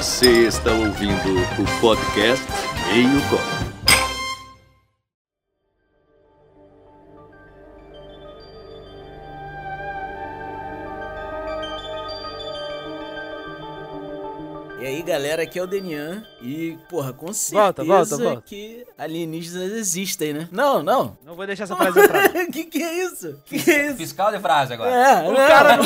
Você está ouvindo o podcast Meio Copo. E aí, galera, aqui é o Denian. E, porra, com certeza Volta, volta, volta. que alienígenas existem, né? Não, não. Não vou deixar essa frase entrar. que que é isso? Que que é isso? Fiscal de frase agora. É, O não. cara não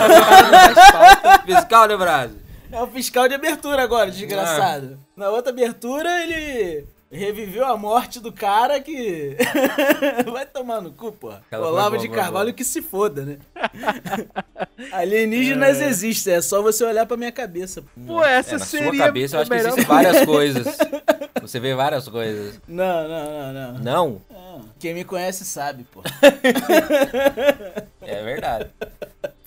Fiscal de frase. É o fiscal de abertura agora, desgraçado. Na outra abertura, ele reviveu a morte do cara que. Vai tomar no cu, pô. Olavo de Carvalho boa. que se foda, né? Alienígenas existem, é só você olhar pra minha cabeça. pô. Essa É, na seria sua cabeça eu acho que existem várias coisas. Você vê várias coisas. Não, não, não, não. Não? Não. Quem me conhece sabe, pô. É verdade.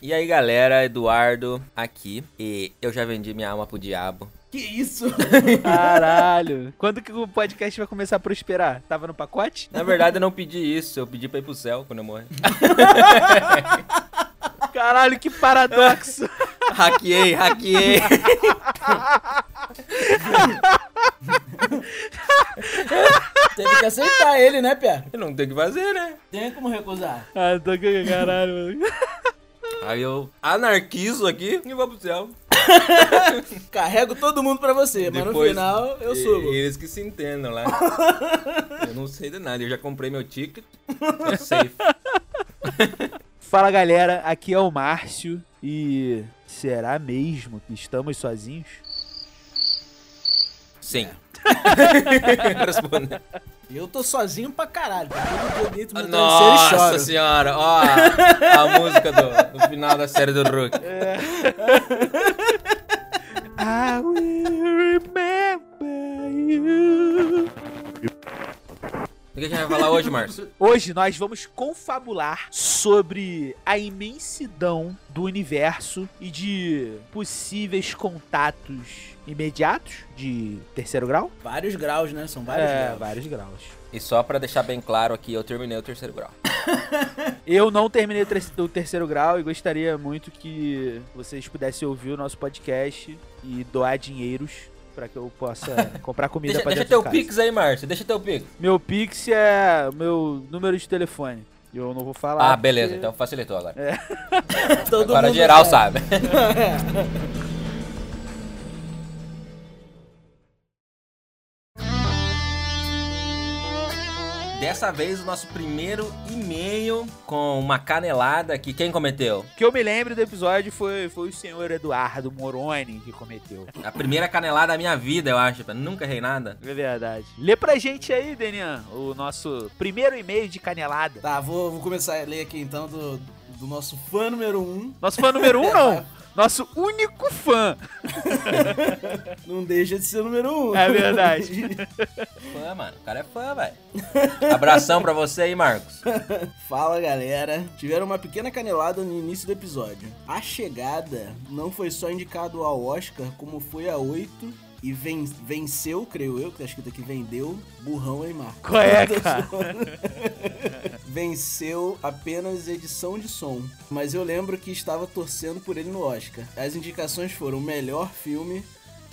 E aí, galera, Eduardo aqui. E eu já vendi minha alma pro diabo. Que isso? Caralho. Quando que o podcast vai começar a prosperar? Tava no pacote? Na verdade, eu não pedi isso. Eu pedi pra ir pro céu quando eu morrer. Caralho, que paradoxo. hackeei, hackeei. Teve que aceitar ele, né, Pia? Eu não tenho o que fazer, né? Tem como recusar. ah, tô com caralho, mano. Aí eu anarquizo aqui e vou pro céu. Carrego todo mundo pra você, mas no Depois, final eu e- subo. Eles que se entendam lá. eu não sei de nada. Eu já comprei meu ticket. É safe. Fala galera, aqui é o Márcio e será mesmo que estamos sozinhos? Sim. Responde. Eu tô sozinho pra caralho. Todo dia travesseiro e Nossa choro. senhora, ó a, música do, do final da série do Rook. I will remember you. O que a gente vai falar hoje, Márcio? Hoje nós vamos confabular sobre a imensidão do universo e de possíveis contatos imediatos de terceiro grau. Vários graus, né? São vários é, graus. vários graus. E só pra deixar bem claro aqui, eu terminei o terceiro grau. Eu não terminei o ter- o terceiro grau e gostaria muito que vocês pudessem ouvir o nosso podcast e doar dinheiros para que eu possa comprar comida Deixa, pra deixa teu de casa. Pix aí, Márcio. Deixa teu Pix. Meu Pix é o meu número de telefone. Eu não vou falar. Ah, beleza. porque- Então facilitou agora. Todo Agora mundo geral sabe. Dessa vez, o nosso primeiro e-mail com uma canelada que quem cometeu? que eu me lembro do episódio foi, foi o senhor Eduardo Moroni que cometeu. A primeira canelada da minha vida, eu acho. Nunca errei nada. É verdade. Lê pra gente aí, Denian, o nosso primeiro e-mail de canelada. Tá, vou, vou começar a ler aqui então do, do nosso fã número um. Nosso fã número um, não. Nosso único fã. Não deixa de ser o número um. É verdade. Fã, mano. O cara é fã, velho. Abração pra você aí, Marcos. Fala galera, tiveram uma pequena canelada no início do episódio. A Chegada não foi só indicado ao Oscar, como foi a 8 e ven- venceu, creio eu, que tá escrito aqui vendeu, burrão, hein, Marco? Qual é, cara? venceu apenas edição de som, mas eu lembro que estava torcendo por ele no Oscar. As indicações foram melhor filme,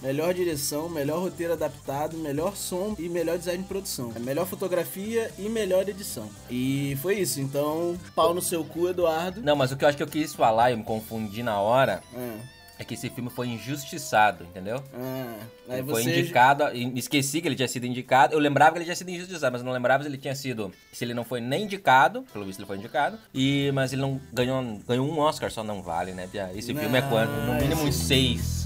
melhor direção, melhor roteiro adaptado, melhor som e melhor design de produção, melhor fotografia e melhor edição. E foi isso, então pau no seu cu, Eduardo. Não, mas o que eu acho que eu quis falar e me confundi na hora Ah, é que esse filme foi injustiçado, entendeu? ah, aí Ele foi você indicado, e esqueci que ele tinha sido indicado. Eu lembrava que ele tinha sido injustiçado, mas não lembrava se ele tinha sido. Se ele não foi nem indicado, pelo visto ele foi indicado. E, mas ele não ganhou, ganhou um Oscar, só não vale, né? Esse filme é Não, quanto? No mínimo uns esse- seis.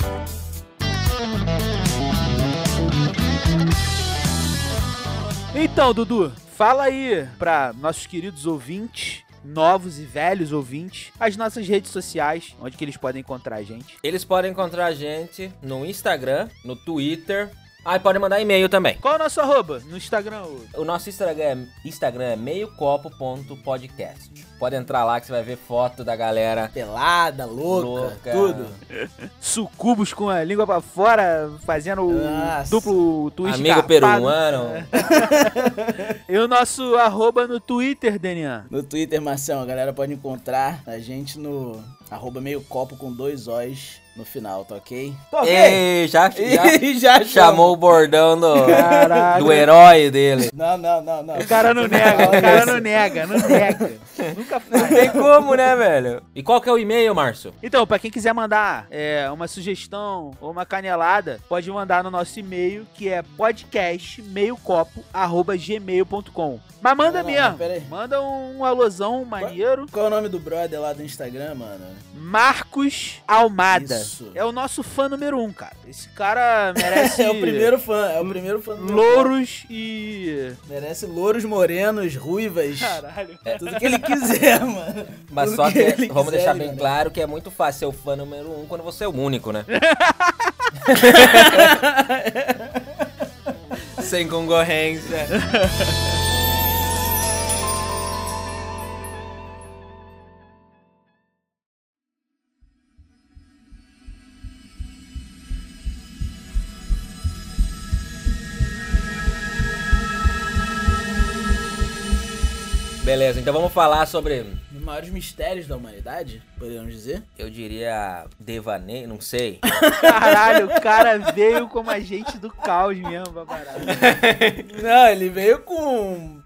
Então, Dudu, fala aí pra nossos queridos ouvintes, novos e velhos ouvintes, as nossas redes sociais, onde que eles podem encontrar a gente. Eles podem encontrar a gente no Instagram, no Twitter. Ah, e podem mandar e-mail também. Qual é o nosso arroba no Instagram? ô? O nosso Instagram é, Instagram é meiocopo.podcast. Pode entrar lá que você vai ver foto da galera. pelada, louca, Louca. tudo. Sucubos com a língua pra fora, fazendo o Nossa. duplo twist Amigo carpado. peruano. E o nosso arroba no Twitter, Denian. No Twitter, Marcelo, a galera pode encontrar a gente no arroba meio copo com dois O's no final, tá ok? Tá ok? Ei, já, já E já chamou o bordão do, do herói dele. Não, não, não, não. O cara não nega, o cara não nega, não nega. Nunca faz. Tem como, né, velho? E qual que é o e-mail, Márcio? Então, pra quem quiser mandar é, uma sugestão ou uma canelada, pode mandar no nosso e-mail, que é podcastmeiocopo.gmail.com. Mas manda Não, não, mesmo. Manda um alusão maneiro. Qual é o nome do brother lá do Instagram, mano? Marcos Almada. Isso. É o nosso fã número um, cara. Esse cara merece. É o primeiro fã, é o primeiro fã Louros e. pau. Merece louros, morenos, ruivas. Caralho. Tudo que ele quiser, mano. Mas Tudo só que, ele vamos quiser, deixar bem merece. claro que é muito fácil ser o fã número um quando você é o único, né? Sem concorrência. Beleza, então vamos falar sobre, Os maiores mistérios da humanidade, podemos dizer. eu diria, devaneio, não sei. Caralho, o cara veio como agente do caos mesmo pra parada. Não, ele veio com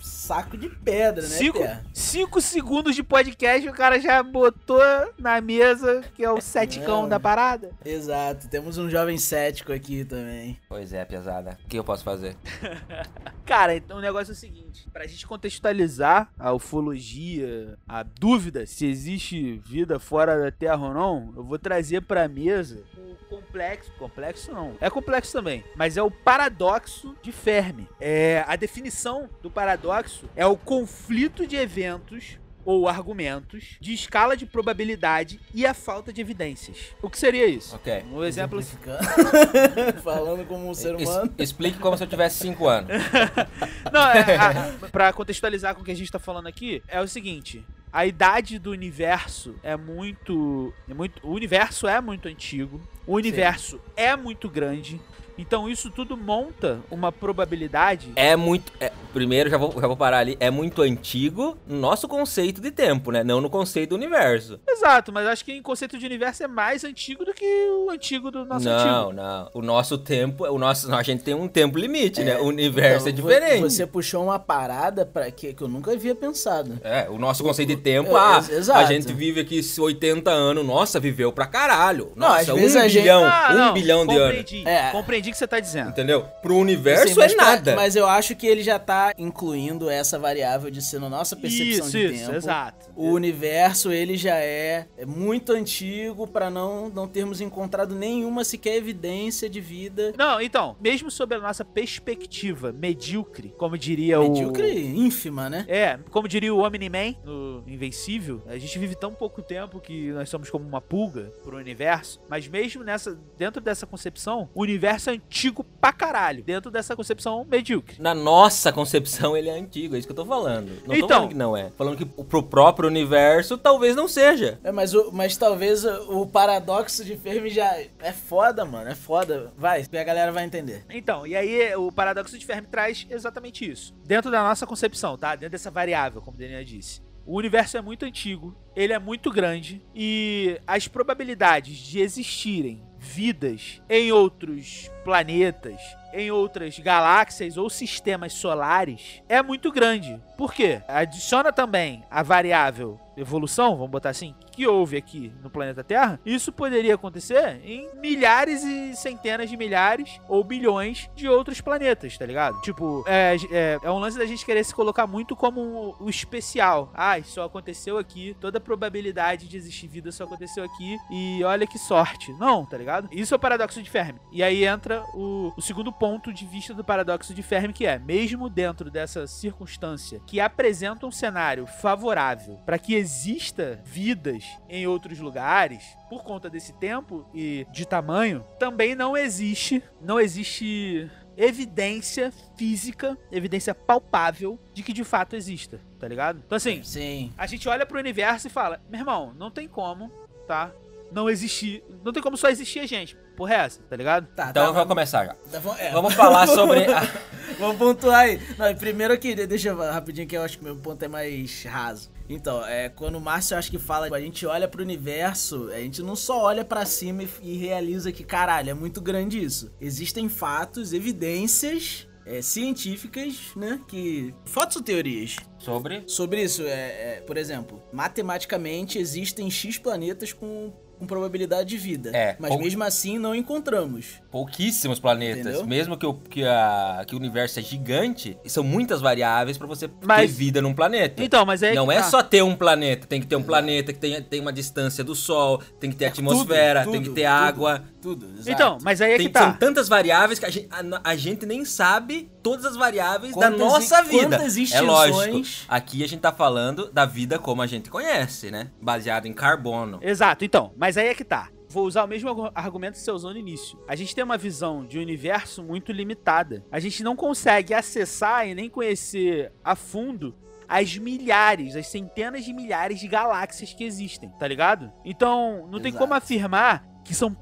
saco de pedra, né, Cinco, cinco segundos de podcast, o cara já botou na mesa, que é o seticão Não. da parada. Exato, temos um jovem cético aqui também. Pois é, pesada. O que eu posso fazer? Cara, então o negócio é o seguinte: pra gente contextualizar a ufologia, a dúvida se existe vida fora da Terra ou não, eu vou trazer pra mesa complexo. Complexo não. É complexo também, mas é o paradoxo de Fermi. É, a definição do paradoxo é o conflito de eventos ou argumentos de escala de probabilidade e a falta de evidências. O que seria isso? Ok. Um exemplo. Falando como um ser Es- humano. explique como se eu tivesse 5 anos. Não, é, a, pra contextualizar com o que a gente tá falando aqui, é o seguinte. A idade do universo é muito, é muito. O universo é muito antigo. O universo é muito grande. Então isso tudo monta uma probabilidade. É muito. é- primeiro, já vou, já vou parar ali. É muito antigo no nosso conceito de tempo, né? Não no conceito do universo. Exato, mas acho que em conceito de universo é mais antigo do que o antigo do nosso não, antigo. não. O nosso tempo. O nosso, a gente tem um tempo limite, né? O universo Então, é diferente. Você puxou uma parada para que, que eu nunca havia pensado. É, o nosso conceito de tempo, É, ah, ex- exato. a gente vive aqui 80 anos, nossa, viveu pra caralho. Não, Nossa, às um vezes a gente- bilhão, Ah, um não, bilhão de anos. compreendi, É. Compreendi o que você tá dizendo. Entendeu? Pro universo Sim, mas é pra- nada. Mas eu acho que ele já tá incluindo essa variável de ser na nossa percepção Isso, de isso, tempo. exato. O universo, ele já é, é muito antigo para não, não termos encontrado nenhuma sequer evidência de vida Não, então, mesmo sob a nossa perspectiva medíocre, como diria o. medíocre, ínfima, né? É, como diria o Omni-Man no Invencível, a gente vive tão pouco tempo que nós somos como uma pulga pro universo, mas mesmo nessa, dentro dessa concepção, o universo é antigo pra caralho, dentro dessa concepção medíocre. Na nossa concepção, ele é antigo, é isso que eu tô falando. Não tô Então. falando que não é. Falando que pro próprio universo, talvez não seja. É, mas, o, mas talvez o, o paradoxo de Fermi já é foda, mano. É foda. Vai, a galera vai entender. Então, e aí o paradoxo de Fermi traz exatamente isso. Dentro da nossa concepção, tá? Dentro dessa variável, como o Daniel disse. O universo é muito antigo, ele é muito grande e as probabilidades de existirem vidas em outros planetas, em outras galáxias ou sistemas solares é muito grande. Por quê? Adiciona também a variável evolução, vamos botar assim, que houve aqui no planeta Terra, isso poderia acontecer em milhares e centenas de milhares ou bilhões de outros planetas, tá ligado? Tipo, é, é, é um lance da gente querer se colocar muito como o especial. Ah, isso aconteceu aqui, toda a probabilidade de existir vida só aconteceu aqui e olha que sorte. Não, tá ligado? Isso é o paradoxo de Fermi. E aí entra o, o segundo ponto de vista do paradoxo de Fermi, que é, mesmo dentro dessa circunstância que apresenta um cenário favorável para que exista vidas em outros lugares, por conta desse tempo e de tamanho, também não existe, não existe evidência física, evidência palpável de que de fato exista, tá ligado? Então assim, Sim. a gente olha pro universo e fala: meu irmão, não tem como, tá? Não existir. Não tem como só existir a gente. Porra, é essa, tá ligado? Tá, Então tá, eu vou começar já. tá, vamos- é. Vamos falar sobre. a- Vamos pontuar aí. Não, primeiro aqui, de- deixa eu rapidinho que eu acho que meu ponto é mais raso. Então, é, quando o Márcio acho que fala, a gente olha pro universo, a gente não só olha pra cima e, e realiza que, caralho, é muito grande isso. Existem fatos, evidências é, científicas, né, que... Fatos ou teorias? Sobre. Sobre isso, é, é, por exemplo, matematicamente existem X planetas com, com probabilidade de vida. É, Mas ou- mesmo assim não encontramos. pouquíssimos planetas. Entendeu? Mesmo que o, que, a, que o universo é gigante, são muitas variáveis pra você Mas- ter vida num planeta. Então, mas é. não é tá. só ter um planeta, tem que ter um planeta que tenha, tem uma distância do Sol, tem que ter atmosfera, Tudo, tem que tudo, ter tudo, água. Tudo, exato. Então, mas aí é que Tem, tá. São tantas variáveis que a gente, a, a gente nem sabe todas as variáveis da Quantas nossa e- vida. quantas É lógico. extinções- Aqui a gente tá falando da vida como a gente conhece, né? Baseado em carbono. Exato, então, mas aí é que tá. Vou usar o mesmo argu- argumento que você usou no início. A gente tem uma visão de universo muito limitada. A gente não consegue acessar e nem conhecer a fundo as milhares, as centenas de milhares de galáxias que existem, tá ligado? Então, não tem Exato. como afirmar que são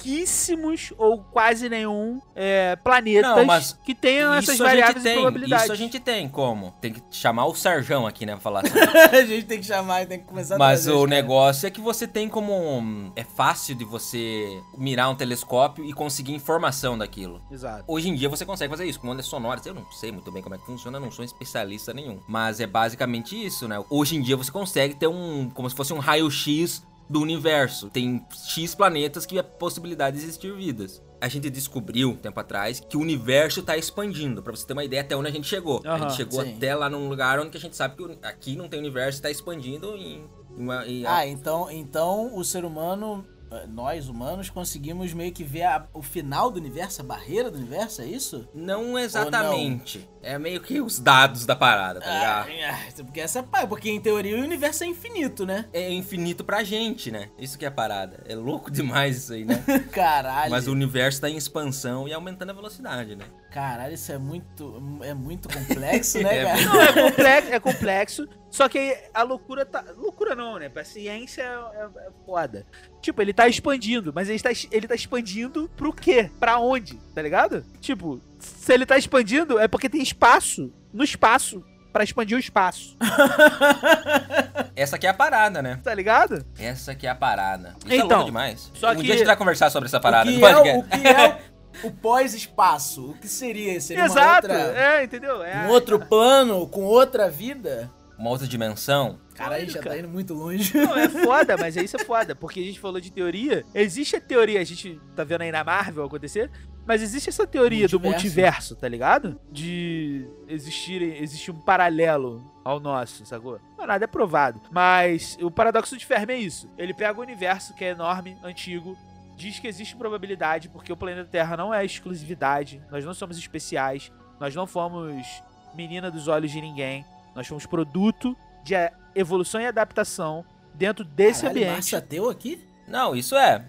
pouquíssimos ou quase nenhum é, planetas Não, mas que tenham essas Isso a gente variáveis tem, probabilidades. isso a gente tem como? Tem que chamar o Sarjão aqui, né, pra falar assim. a gente tem que chamar, tem que começar a Mas trazer o caras. negócio é que você tem como. um- É fácil de você mirar um telescópio e conseguir informação daquilo. Exato. Hoje em dia você consegue fazer isso com ondas sonoras. Eu não sei muito bem como é que funciona, não sou especialista nenhum. Mas é basicamente isso, né? Hoje em dia você consegue ter um. como se fosse um raio-x do universo. Tem X planetas que é possibilidade de existir vidas. A gente descobriu, tempo atrás, que o universo tá expandindo. Pra você ter uma ideia até onde a gente chegou. a Aham, gente chegou sim. até lá num lugar onde que a gente sabe que aqui não tem universo, tá expandindo em. em uma- em- Ah, então, então o ser humano, nós humanos, conseguimos meio que ver a- o final do universo, a barreira do universo, é isso? Não exatamente. É meio que os dados da parada, tá ligado? Ah, ah, porque essa pá, porque em teoria o universo é infinito, né? É infinito pra gente, né? Isso que é a parada. É louco demais isso aí, né? Caralho. Mas o universo tá em expansão e aumentando a velocidade, né? Caralho, isso é muito, é muito complexo, né, É cara? Não, é complexo, é complexo. Só que a loucura tá. Loucura não, né? Pra ciência é, é- é foda. Tipo, ele tá expandindo, mas ele tá, ele tá expandindo pro quê? Pra onde? Tá ligado? Tipo, se ele tá expandindo, é porque tem espaço no espaço pra expandir o espaço. Essa aqui é a parada, né? Tá ligado? Essa aqui é a parada. Isso é Então, louco demais. só um que- dia a gente vai conversar sobre essa parada. o, que é, o, o que é o, pós-espaço? O que seria? Seria uma Exato. outra, É, entendeu? É, um outro plano com outra vida? Uma outra dimensão. Caralho, já cara. tá indo muito longe. Não, é foda, mas isso é foda, porque a gente falou de teoria. Existe a teoria, a gente tá vendo aí na Marvel acontecer, mas existe essa teoria do Multiverso. multiverso, tá ligado? De existir, existir um paralelo ao nosso, sacou? Não, nada é provado. Mas o paradoxo de Fermi é isso. Ele pega o universo, que é enorme, antigo, diz que existe probabilidade, porque o planeta Terra não é exclusividade, nós não somos especiais, nós não fomos menina dos olhos de ninguém, nós fomos produto de evolução e adaptação dentro desse Caralho, ambiente. Márcio ateu aqui? Não, isso é.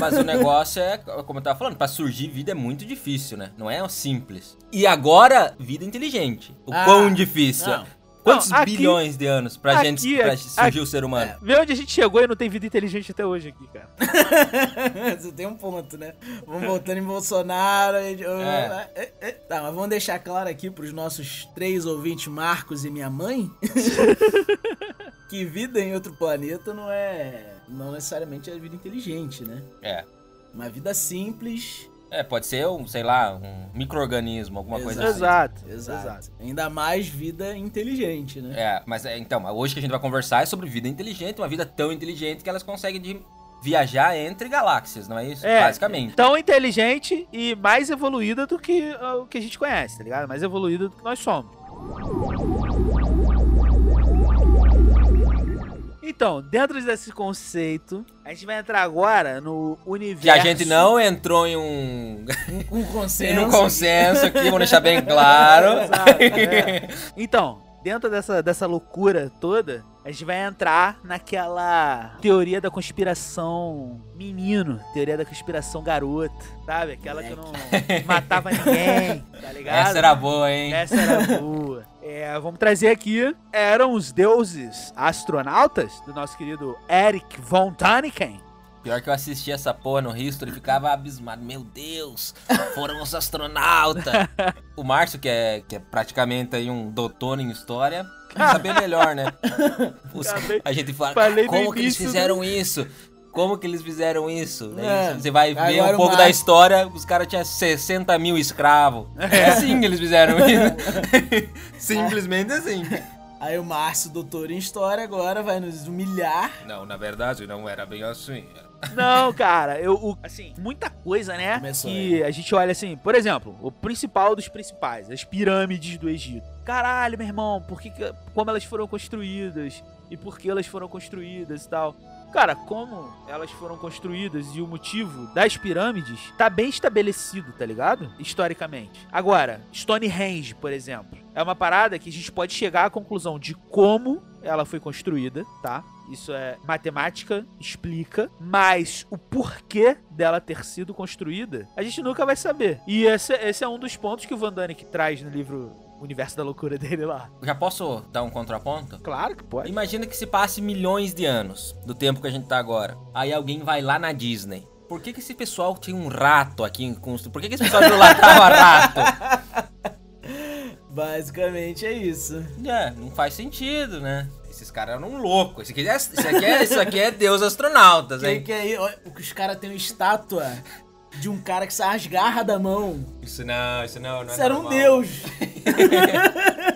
Mas o negócio é, como eu tava falando, pra surgir vida é muito difícil, né? Não é simples. E agora, vida inteligente. O Ah, quão difícil. não. Quantos Não, aqui- bilhões de anos pra aqui gente é- pra surgir aqui- o ser humano? Vê onde a gente chegou e não tem vida inteligente até hoje aqui, cara. Você tem um ponto, né? Vamos voltando em Bolsonaro. e- É. é, é. Tá, mas vamos deixar claro aqui pros nossos três ouvintes, Marcos e minha mãe, que vida em outro planeta não é. Não necessariamente é vida inteligente, né? É. Uma vida simples. É, pode ser um, sei lá, um micro-organismo, alguma coisa assim. Exato. Exato. Ainda mais vida inteligente, né? É, mas é, então, hoje que a gente vai conversar é sobre vida inteligente, uma vida tão inteligente que elas conseguem de viajar entre galáxias, não é isso? É. Basicamente. Tão inteligente e mais evoluída do que ah, o que a gente conhece, tá ligado? Mais evoluída do que nós somos. Então, dentro desse conceito, a gente vai entrar agora no universo. Que a gente não entrou em um, Um em consenso. um consenso aqui, vamos deixar bem claro. Exato, é. Então, dentro dessa, dessa loucura toda, a gente vai entrar naquela teoria da conspiração menino, teoria da conspiração garoto, sabe? Aquela que não matava ninguém, tá ligado? Essa era boa, hein? Essa era boa. É, vamos trazer aqui, eram os deuses astronautas do nosso querido Eric von Däniken. Pior que eu assisti essa porra no History e ficava abismado. Meu Deus, foram os astronautas. o Márcio, que é, que é praticamente aí um doutor em história, saber melhor, né? Os- a gente fala, falei como que eles início do- fizeram isso? Como que eles fizeram isso? Daí É, você vai ver agora um pouco da história, os caras tinham 60 mil escravos. É assim que eles fizeram isso. Simplesmente assim. Aí o Márcio, doutor em história, agora vai nos humilhar. Não, na verdade não era bem assim. Não, cara, eu, o- assim, muita coisa, né? Começou, que a gente olha assim, por exemplo, o principal dos principais, as pirâmides do Egito. Caralho, meu irmão, por que, que- como elas foram construídas e por que elas foram construídas e tal. Cara, como elas foram construídas e o motivo das pirâmides tá bem estabelecido, tá ligado? Historicamente. Agora, Stonehenge, por exemplo, é uma parada que a gente pode chegar à conclusão de como ela foi construída, tá? Isso é matemática, explica, mas o porquê dela ter sido construída, a gente nunca vai saber. E esse, esse é um dos pontos que o Van Danik traz no livro Universo da Loucura dele lá. Já posso dar um contraponto? Claro que pode. Imagina que se passe milhões de anos do tempo que a gente tá agora. Aí alguém vai lá na Disney. Por que, que esse pessoal tinha um rato aqui em construção? Por que, que esse pessoal idolatava rato? Basicamente é isso. É, não faz sentido, né? Esses caras eram loucos. Esse aqui é, isso, aqui é, aqui é Deus astronautas, hein? que aí, ó, o que os caras têm uma estátua de um cara que sai as garras da mão. Isso não, isso não, não é Isso era um normal. deus.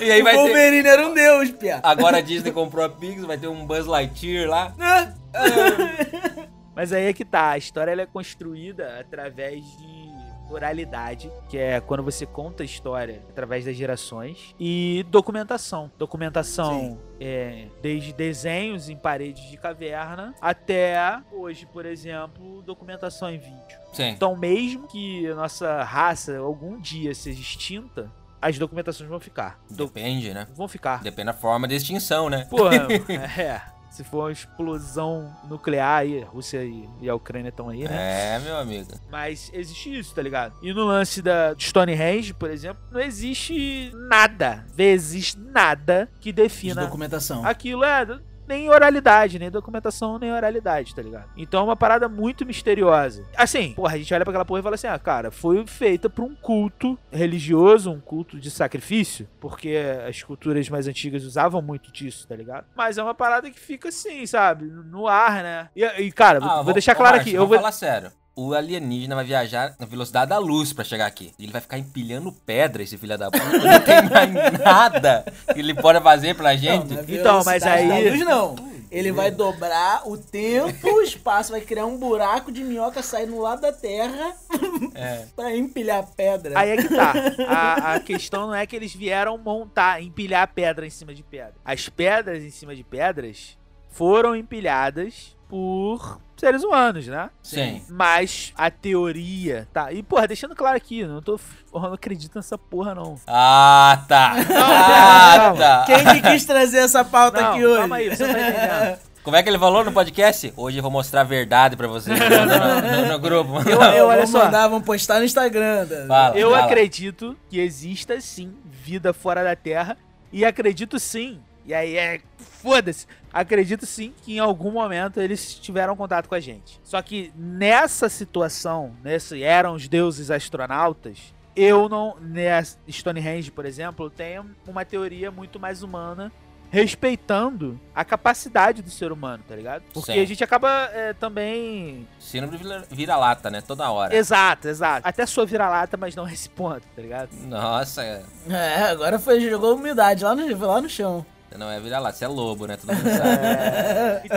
E aí o vai ter... Wolverine era um deus, pia. Agora a Disney comprou a Pixar, vai ter um Buzz Lightyear lá. Mas aí é que tá, a história ela é construída através de oralidade, que é quando você conta a história através das gerações, e documentação. Documentação é, desde desenhos em paredes de caverna até hoje, por exemplo, documentação em vídeo. Sim. Então, mesmo que a nossa raça algum dia seja extinta, as documentações vão ficar. Depende, né? vão ficar. Depende da forma de extinção, né? Porra, é. Se for uma explosão nuclear aí, a Rússia e, e a Ucrânia estão aí, né? É, meu amigo. Mas existe isso, tá ligado? E no lance da de Stonehenge, por exemplo, não existe nada, vezes nada que De defina documentação. aquilo é nem oralidade, nem documentação, nem oralidade, tá ligado? Então é uma parada muito misteriosa. Assim, porra, a gente olha pra aquela porra e fala assim: ah, cara, foi feita pra um culto religioso, um culto de sacrifício, porque as culturas mais antigas usavam muito disso, tá ligado? Mas é uma parada que fica assim, sabe? No ar, né? E, e, cara, vou- Ah, vou vou- deixar claro Márcio, aqui, eu vou. falar sério. O alienígena vai viajar na velocidade da luz pra chegar aqui. Ele vai ficar empilhando pedra, esse filho da puta. Não tem mais nada que ele pode fazer pra gente. na Então, mas aí- da luz, não. Ele vai dobrar o tempo, o espaço, vai criar um buraco de minhoca sair no lado da Terra É. pra empilhar pedra. Aí é que tá. A, a questão não é que eles vieram montar, empilhar pedra em cima de pedra. As pedras em cima de pedras foram empilhadas por seres humanos, né? Sim. Mas a teoria, tá? E, porra, deixando claro aqui, não tô. Eu não acredito nessa porra, não. Ah, tá. calma, ah, calma. tá. Quem que quis trazer essa pauta Não, aqui hoje? calma aí, você não tá entendendo. Como é que ele falou no podcast? Hoje eu vou mostrar a verdade pra vocês. no, no- no grupo. Eu- Eu, olha vou só. mandar, vamos postar no Instagram. Fala. Eu acredito que exista sim vida fora da Terra. E acredito sim. E aí é. Foda-se. Acredito sim que em algum momento eles tiveram contato com a gente. Só que nessa situação, nesse eram os deuses astronautas, eu não. Nessa Stonehenge, por exemplo, tenho uma teoria muito mais humana. Respeitando a capacidade do ser humano, tá ligado? Porque Sim. a gente acaba é, também Síndrome vira-lata, né? Toda hora. Exato, exato. Até sou vira-lata, mas não esse ponto, tá ligado? Nossa, É, agora foi, jogou humildade lá no, lá no chão. Você não é vira-lata, você é lobo, né? Todo mundo sabe.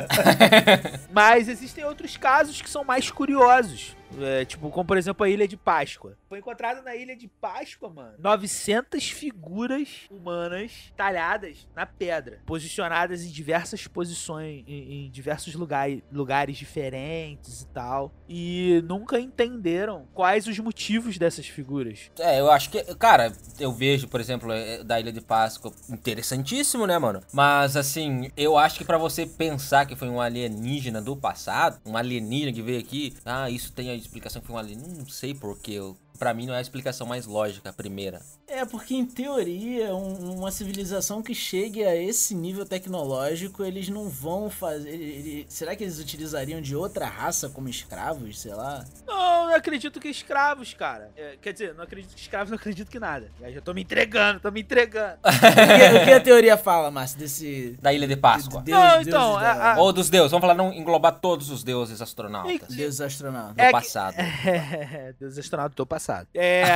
Mas existem outros casos que são mais curiosos. É, tipo, como por exemplo a Ilha de Páscoa. Foi encontrado na Ilha de Páscoa, mano, 900 figuras humanas talhadas na pedra, posicionadas em diversas posições, em, em diversos lugares, lugares diferentes e tal. E nunca entenderam quais os motivos dessas figuras. É, eu acho que, cara, eu vejo, por exemplo, é, da Ilha de Páscoa, interessantíssimo, né, mano? Mas, assim, eu acho que pra você pensar que foi um alienígena do passado, um alienígena que veio aqui, ah, isso tem explicação que foi um alienígena, não sei porquê, pra mim não é a explicação mais lógica, a primeira. É, porque em teoria, um- uma civilização que chegue a esse nível tecnológico, eles não vão fazer. ele- será que eles utilizariam de outra raça como escravos? Sei lá. Não, não acredito que escravos, cara. É, quer dizer, não acredito que escravos, não acredito que nada. Já, já tô me entregando, tô me entregando. O que, o que a teoria fala, Márcio, desse. Da Ilha de Páscoa. de- Não, deuses então, a- Ou dos deuses, vamos falar, não englobar todos os deuses astronautas. Deuses astronautas. Do É que- passado. É, Deus astronauta do passado. É.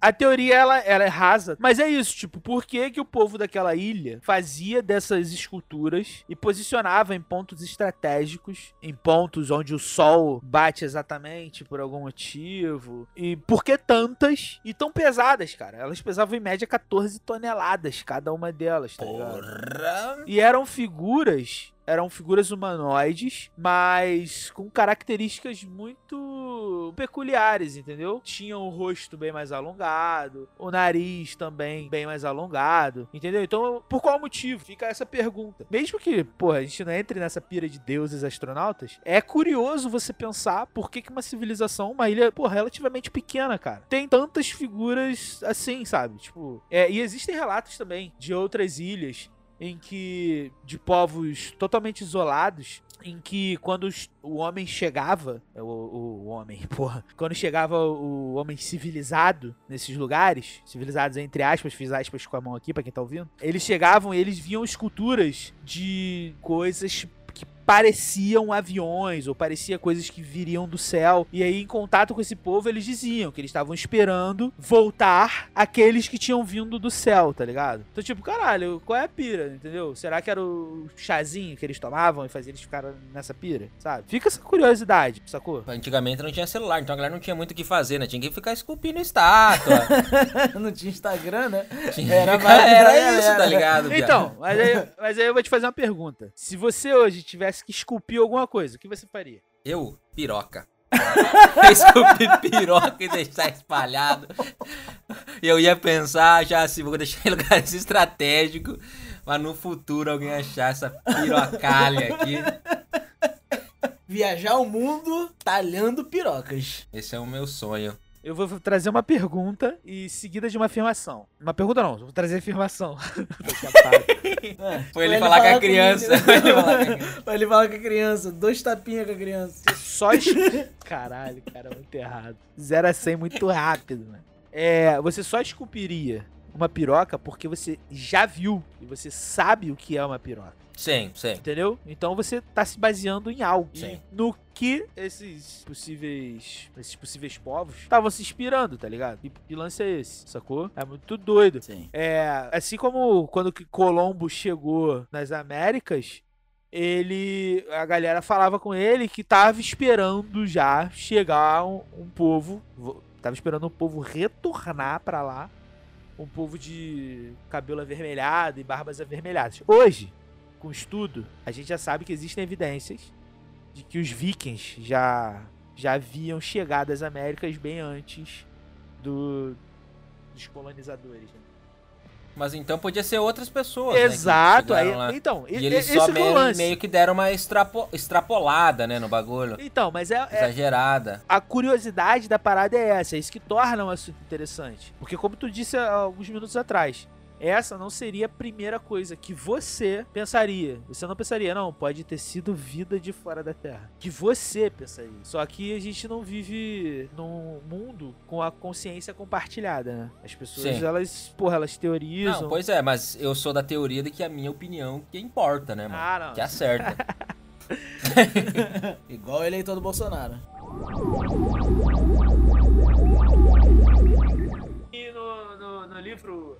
a teoria, ela, ela é rasa. Mas é isso, tipo, por que, que o povo daquela ilha fazia dessas esculturas e posicionava em pontos estratégicos, em pontos onde o sol bate exatamente por algum motivo? E por que tantas e tão pesadas, cara? Elas pesavam em média 14 toneladas, cada uma delas, tá ligado? Porra. E eram figuras. Eram figuras humanoides, mas com características muito peculiares, entendeu? Tinham o rosto bem mais alongado, o nariz também bem mais alongado, entendeu? Então, por qual motivo? Fica essa pergunta. Mesmo que, porra, a gente não entre nessa pira de deuses astronautas, é curioso você pensar por que, uma civilização, uma ilha, porra, relativamente pequena, cara, tem tantas figuras assim, sabe? Tipo, é, e existem relatos também de outras ilhas em que de povos totalmente isolados em que quando o homem chegava o, o- o homem porra quando chegava o homem civilizado nesses lugares civilizados entre aspas fiz aspas com a mão aqui pra quem tá ouvindo eles chegavam e eles viam esculturas de coisas pareciam aviões ou parecia coisas que viriam do céu e aí em contato com esse povo eles diziam que eles estavam esperando voltar aqueles que tinham vindo do céu, tá ligado? Então tipo, caralho, qual é a pira, entendeu? Será que era o chazinho que eles tomavam e fazia eles ficarem nessa pira, sabe? Fica essa curiosidade, sacou? Antigamente não tinha celular, então a galera não tinha muito o que fazer, né? Tinha que ficar esculpindo estátua. não tinha Instagram, né? Tinha Era ficar- era era- isso, era. tá ligado? Então, mas aí, mas aí eu vou te fazer uma pergunta. Se você hoje tivesse que esculpir alguma coisa, o que você faria? Eu, piroca. Esculpir piroca e deixar espalhado. Eu ia pensar já assim, vou deixar em lugares estratégicos, pra no futuro alguém achar essa pirocalha aqui. Viajar o mundo talhando pirocas. Esse é o meu sonho. Eu vou trazer uma pergunta e seguida de uma afirmação. Uma pergunta não, eu vou trazer afirmação. Foi ele falar com a criança. né? Foi ele falar com a criança. Vai ele falar com a criança. Dois tapinhas com a criança. Só es... Caralho, cara, muito errado. 0 a 100 muito rápido, mano. É, você só esculpiria uma piroca porque você já viu e você sabe o que é uma piroca. Sim, sim. Entendeu? Então você tá se baseando em algo. Sim. No que esses possíveis. Esses possíveis povos estavam se inspirando, tá ligado? E que lance é esse? Sacou? É muito doido. Sim. É, assim como quando que Colombo chegou nas Américas, ele a galera falava com ele que tava esperando já chegar um, um povo, vo- tava esperando um povo retornar pra lá, um povo de cabelo avermelhado e barbas avermelhadas. Hoje, com estudo, a gente já sabe que existem evidências de que os vikings já já haviam chegado às Américas bem antes do, dos colonizadores. né? Mas então podia ser outras pessoas. né, Exato, aí, chegaram lá. então, e, E eles só é o meio, meio que deram uma extrapo- extrapolada, né, no bagulho. Então, mas é, é- Exagerada. a curiosidade da parada é essa, é isso que torna um assunto interessante. Porque como tu disse há alguns minutos atrás, essa não seria a primeira coisa que você pensaria. Você não pensaria, não, pode ter sido vida de fora da Terra. Que você pensaria. Só que a gente não vive num mundo com a consciência compartilhada, né? As pessoas, Sim. elas, porra, elas teorizam. Não, pois é, mas eu sou da teoria de que a minha opinião que importa, né, mano? Ah, não. Que acerta. Igual o eleitor do Bolsonaro. E no, no, no livro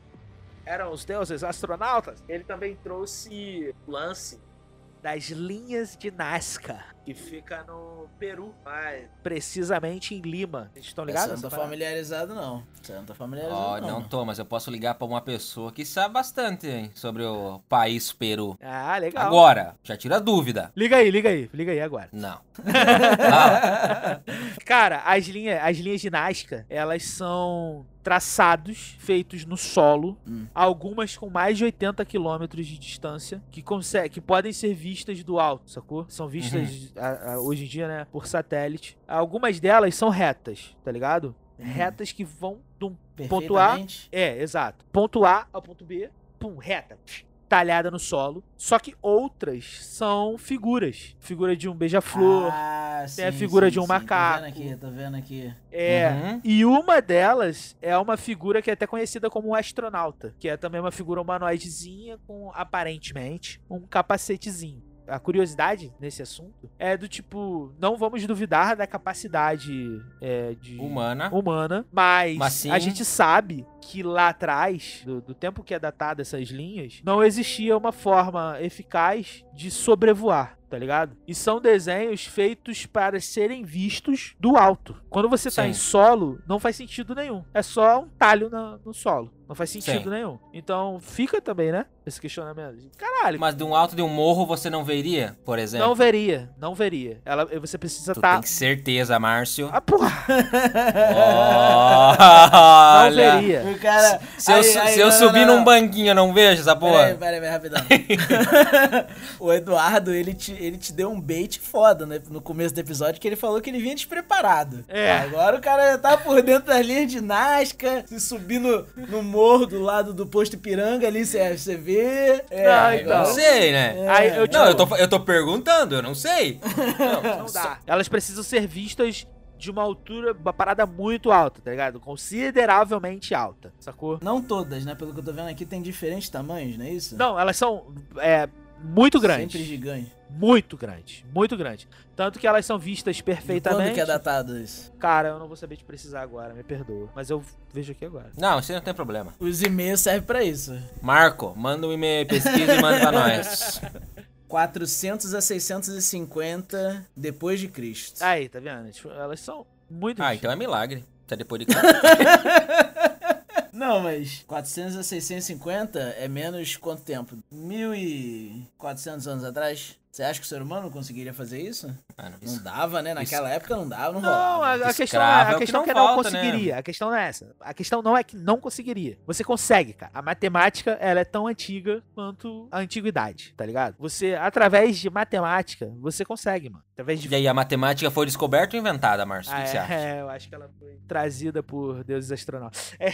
Eram os Deuses Astronautas, ele também trouxe o lance das linhas de Nazca, que fica no Peru, mas precisamente em Lima. Vocês estão Você ligados? não nessa tá parada? familiarizado, não. Você não tá familiarizado, Ó, não. não tô, mas eu posso ligar pra uma pessoa que sabe bastante hein, sobre o país Peru. Ah, legal. Agora, já tira a dúvida. Liga aí, liga aí, liga aí agora. Não. Não. Cara, as linhas, as linhas de Nazca, elas são traçados feitos no solo, Hum. algumas com mais de 80 quilômetros de distância, que, consegue, que podem ser vistas do alto, sacou? São vistas a- a- hoje em dia, né, por satélite. Algumas delas são retas, tá ligado? retas que vão de um ponto A. É, exato. Ponto A ao ponto B, pum, reta. Talhada no solo. Só que outras são figuras. Figura de um beija-flor. Ah, tem a sim, figura sim, de um sim. macaco. Tô vendo aqui, tô vendo aqui. É. Uhum. E uma delas é uma figura que é até conhecida como um astronauta, que é também uma figura humanoidezinha com aparentemente um capacetezinho. A curiosidade nesse assunto é do tipo, não vamos duvidar da capacidade é, de Humana. humana, mas, Mas sim- a gente sabe que lá atrás, do, do tempo que é datado essas linhas, não existia uma forma eficaz de sobrevoar. Tá ligado? E são desenhos feitos para serem vistos do alto. Quando você tá Sim. em solo, não faz sentido nenhum. É só um talho na- no solo. Não faz sentido Sim. nenhum. Então fica também, né? Esse questionamento. Caralho, Mas de um alto de um morro você não veria, por exemplo? não veria. Não veria. Ela, você precisa estar. tem que certeza, Márcio. Ah, porra! Não veria. O cara. Se eu, aí- su- aí, se eu não, subir não, num banquinho, eu não vejo essa Peraí, porra? peraí, peraí, rapidão. o Eduardo, ele te, ele te deu um bait foda, né? No começo do episódio, que ele falou que ele vinha despreparado. É. Agora o cara tá por dentro das linhas de Nazca, se subir no, no morro do lado do posto Ipiranga ali, você, você É, Não, Eu então. não sei, né? Aí eu Não, eu tô, eu tô perguntando, eu não sei. Não, Não dá. Elas precisam ser vistas de uma altura, uma parada muito alta, tá ligado? Consideravelmente alta, sacou? Não todas, né? Pelo que eu tô vendo aqui, tem diferentes tamanhos, não é isso? Não, elas são é, muito grandes. Sempre gigante. Muito grandes. Muito grandes. Tanto que elas são vistas De perfeitamente. Quando que é datado isso? Cara, eu não vou saber te precisar agora, me perdoa. Mas eu vejo aqui agora. Não, isso aí não tem problema. Os e-mails servem pra isso. Marco, manda um e-mail, pesquisa e manda pra nós. 400 a 650 depois de Cristo. Aí, tá vendo? Tipo, Elas são muito Ah, então é milagre. Tá depois de Não, mas 400 a 650 é menos quanto tempo? 1400 anos atrás? Você acha que o ser humano conseguiria fazer isso? Ah, não, Não isso- dava, né? Naquela época não dava, não Não, rolava. a, a questão, é, Escravo é a o que questão não que não falta, né? conseguiria. A questão não é essa. A questão não é que não conseguiria. Você consegue, cara. A matemática, ela é tão antiga quanto a antiguidade, tá ligado? Você, através de matemática, você consegue, mano. Através de E aí, a matemática foi descoberta ou inventada, Márcio? Ah, o que, que você acha? é, eu acho que ela foi trazida por deuses astronautas. É,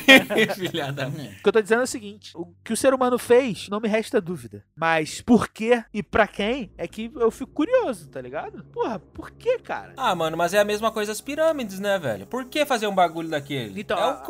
Filha da... o que eu tô dizendo é o seguinte: o que o ser humano fez, não me resta dúvida. Mas por quê e pra quem é que eu fico curioso, tá ligado? Porra, por que, cara? Ah, mano, mas é a mesma coisa as pirâmides, né, velho? Por que fazer um bagulho daquele? Então, é o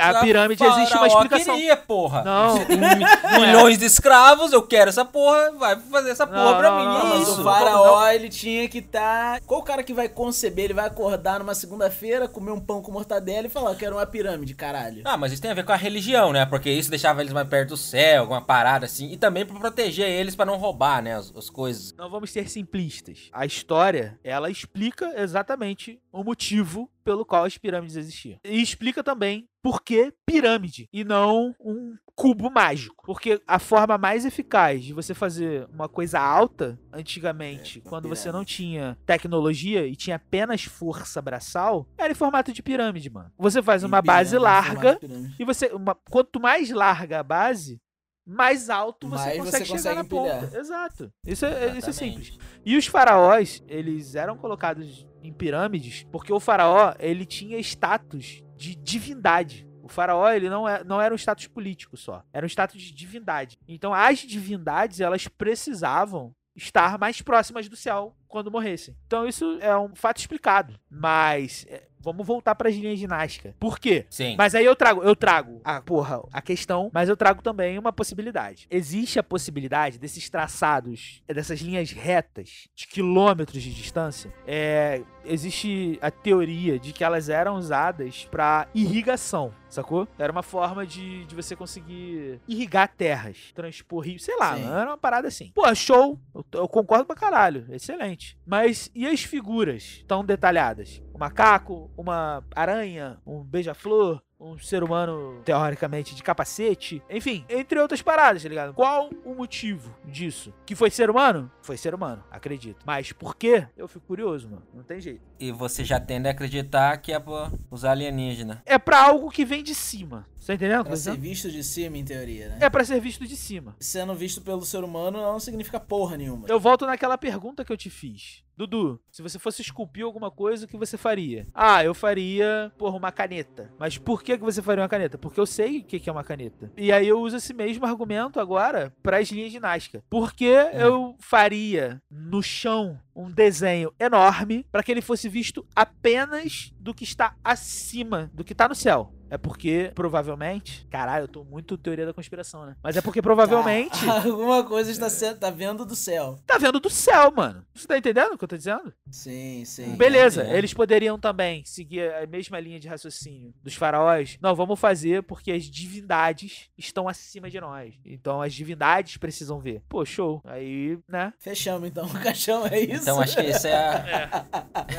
A pirâmide existe uma explicação. queria, porra. Não. Você tem mi- milhões de escravos, eu quero essa porra, vai fazer essa porra Não, pra não, mim. não, é não, Mas isso. o faraó, ele tinha que estar. Qual o cara que vai conceber? Ele vai acordar numa segunda-feira, comer um pão com mortadela e falar: quero uma pirâmide, caralho. Ah, mas isso tem a ver com a religião, né? Porque isso deixava eles mais perto do céu, alguma parada assim. E também pra proteger eles pra não roubar, né? As, as coisas. Não vamos ser simplistas. A história, ela explica exatamente o motivo pelo qual as pirâmides existiam. E explica também por que pirâmide e não um cubo mágico. Porque a forma mais eficaz de você fazer uma coisa alta, antigamente, É, quando você pirâmide. não tinha tecnologia e tinha apenas força braçal, era em formato de pirâmide, mano. Você faz uma Em base pirâmide, larga pirâmide. e você, uma- quanto mais larga a base, mais alto você Mais consegue você chegar consegue na ponta. empilhar. Exato. Isso é, isso é simples. E os faraós, eles eram colocados em pirâmides porque o faraó, ele tinha status de divindade. O faraó, ele não, é, não era um status político só. Era um status de divindade. Então, as divindades, elas precisavam estar mais próximas do céu quando morressem. Então, isso é um fato explicado. Mas, é, vamos voltar para as linhas de Nazca. Por quê? Sim. Mas aí eu trago, eu trago a porra, a questão, mas eu trago também uma possibilidade. Existe a possibilidade desses traçados, dessas linhas retas de quilômetros de distância, é, existe a teoria de que elas eram usadas para irrigação, sacou? Era uma forma de, de você conseguir irrigar terras, transpor rios, sei lá, Sim. era uma parada assim. Pô, show, eu, eu concordo pra caralho, excelente. Mas e as figuras tão detalhadas? Um macaco, uma aranha, um beija-flor, um ser humano, teoricamente, de capacete. Enfim, entre outras paradas, tá ligado? Qual o motivo disso. Que foi ser humano? Foi ser humano, acredito. Mas por quê? Eu fico curioso, mano. Não tem jeito. E você já tende a acreditar que é pra os alienígenas. É pra algo que vem de cima. Você tá entendendo? Pra ser visto de cima, em teoria, né? É pra ser visto de cima. Sendo visto pelo ser humano não significa porra nenhuma. Eu volto naquela pergunta que eu te fiz. Dudu, se você fosse esculpir alguma coisa, o que você faria? Ah, eu faria, porra, uma caneta. Mas por que, que você faria uma caneta? Porque eu sei o que, que é uma caneta. E aí eu uso esse mesmo argumento agora para as linhas ginásticas. Por que eu faria no chão um desenho enorme para que ele fosse visto apenas do que está acima, do que está no céu? É porque, provavelmente. Caralho, eu tô muito teoria da conspiração, né? Mas é porque provavelmente. Tá, alguma coisa está sendo, tá vendo do céu. Tá vendo do céu, mano. Você tá entendendo o que eu tô dizendo? Sim, sim. Beleza, é. eles poderiam também seguir a mesma linha de raciocínio dos faraós. Não, vamos fazer porque as divindades estão acima de nós. Então as divindades precisam ver. Pô, show. Aí, né? Fechamos então o caixão, é isso? Então acho que essa é a,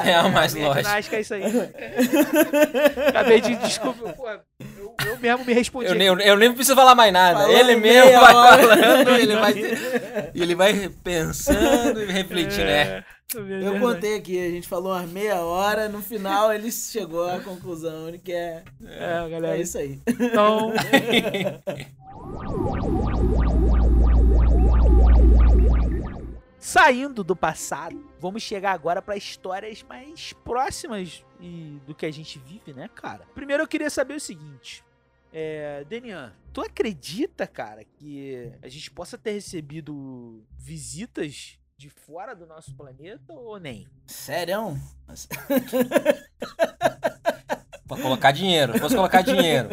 é a mais lógica. ginástica é isso aí. Acabei de. Desculpa, pô, eu, eu mesmo me respondi. Eu nem, eu nem preciso falar mais nada. Falando ele mesmo vai hora. falando, ele vai, e ele vai pensando e refletindo, né? É, é Eu contei aqui, a gente falou umas meia hora, no final ele chegou à conclusão de que é, É, galera. é isso aí. Então. Saindo do passado, vamos chegar agora para histórias mais próximas e do que a gente vive, né, cara? Primeiro eu queria saber o seguinte. É, Denian, tu acredita, cara, que a gente possa ter recebido visitas de fora do nosso planeta ou nem? Sério? Pra colocar dinheiro. Fosse colocar dinheiro.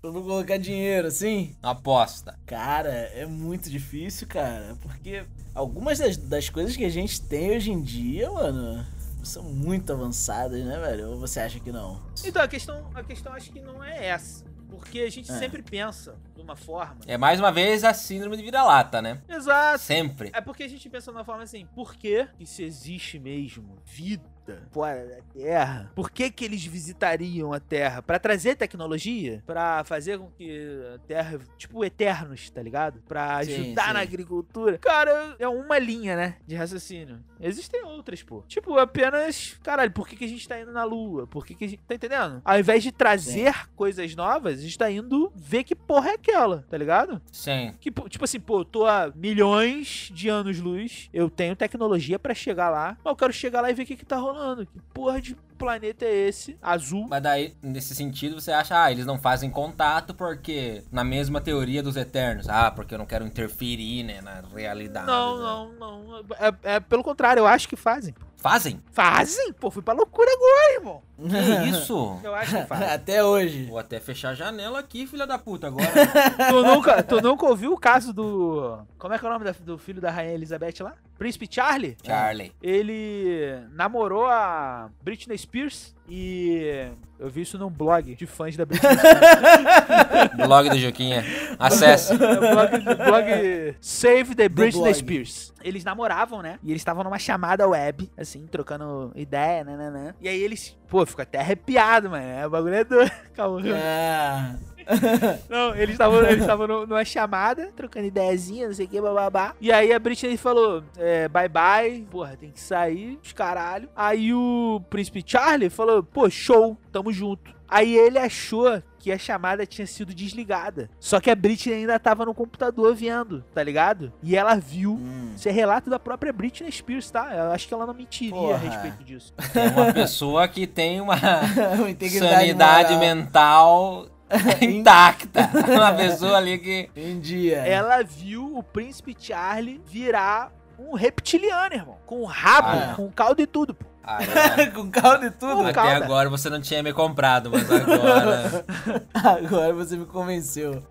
Eu vou colocar dinheiro, assim? Aposta. Cara, é muito difícil, cara. Porque algumas das, das coisas que a gente tem hoje em dia, mano, são muito avançadas, né, velho? Ou você acha que não? Então, a questão, a questão acho que não é essa. Porque a gente É. sempre pensa de uma forma. É mais uma vez a síndrome de vira-lata, né? Exato. Sempre. É porque a gente pensa de uma forma assim, por que se existe mesmo vida fora da Terra? Por que que eles visitariam a Terra? Pra trazer tecnologia? Pra fazer com que a Terra, tipo, eternos, tá ligado? Pra Sim, ajudar sim. na agricultura. Cara, é uma linha, né, de raciocínio. Existem outras, pô. Tipo, apenas, caralho, por que que a gente tá indo na Lua? Por que que a gente, tá entendendo? Ao invés de trazer coisas novas, a gente tá indo ver que porra é aquela, tá ligado? Sim. Que, tipo assim, pô, eu tô a milhões de anos-luz, eu tenho tecnologia pra chegar lá, mas eu quero chegar lá e ver o que que tá rolando. Que porra de planeta é esse? Azul. Mas daí, nesse sentido, você acha, ah, eles não fazem contato porque, na mesma teoria dos Eternos, ah, porque eu não quero interferir, né, na realidade. Não, né? não, não. É, é pelo contrário, eu acho que fazem. Fazem? Fazem? Pô, fui pra loucura agora, irmão. Que isso? Eu acho que fazem. Até hoje. Vou até fechar a janela aqui, filha da puta, agora. tu, nunca, tu nunca ouviu o caso do. Como é que é o nome da- do filho da Rainha Elizabeth lá? Príncipe Charlie? Charlie. Ele namorou a Britney Spears e eu vi isso num blog de fãs da Britney Spears. Blog do Juquinha. Acesse. É blog, blog Save the Britney. Spears. Eles namoravam, né? E eles estavam numa chamada web, assim, trocando ideia, nananã. E aí eles, pô, ficou até arrepiado, mano. É, o bagulho é doido. Calma. Ah, Não, eles estavam eles numa chamada, trocando ideiazinha, não sei o que, bababá. E aí a Britney falou, é, bye bye, porra, tem que sair, os caralho. Aí o príncipe Charlie falou, pô, show, tamo junto. Aí ele achou que a chamada tinha sido desligada. Só que a Britney ainda tava no computador vendo, tá ligado? E ela viu. hum. Isso é relato da própria Britney Spears, tá? Eu acho que ela não mentiria a Porra. respeito disso. É uma pessoa que tem uma Uma sanidade moral mental intacta. Uma pessoa ali que. Em dia. Ela viu o príncipe Charlie virar um reptiliano, irmão. Com rabo, Ah. com caldo e tudo, pô. Ah, é. Com caldo e tudo. Com Até calda. agora você não tinha me comprado, mas agora. Agora você me convenceu.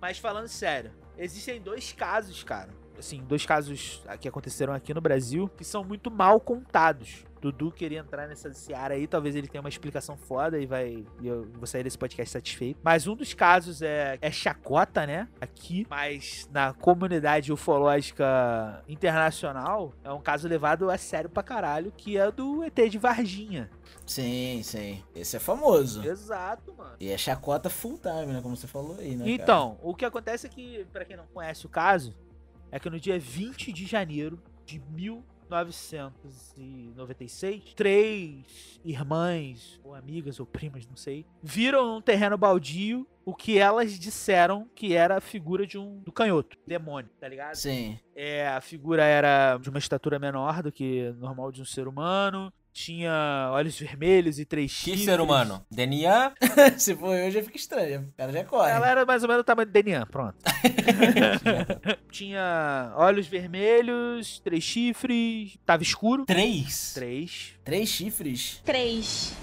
Mas falando sério, existem dois casos, cara, assim, dois casos que aconteceram aqui no Brasil que são muito mal contados. Dudu queria entrar nessa seara aí, talvez ele tenha uma explicação foda e vai. E eu vou sair desse podcast satisfeito. Mas um dos casos é, é chacota, né? Aqui. Mas na comunidade ufológica internacional é um caso levado a sério pra caralho, que é do ET de Varginha. Sim, sim. Esse é famoso. Exato, mano. E é chacota full time, né? Como você falou aí, né? Então, o que acontece é que, pra quem não conhece o caso, é que no dia 20 de janeiro de 1996, três irmãs, ou amigas, ou primas, não sei, viram num terreno baldio o que elas disseram que era a figura de um do canhoto, demônio, tá ligado? Sim. É, a figura era de uma estatura menor do que normal de um ser humano, tinha olhos vermelhos e três Que chifres. ser humano? Denian? Se for eu, já fica estranho. O cara já corre. Ela era mais ou menos o tamanho do Denian, pronto. Tinha olhos vermelhos, três chifres, tava escuro. Três? Três. Três chifres. Três.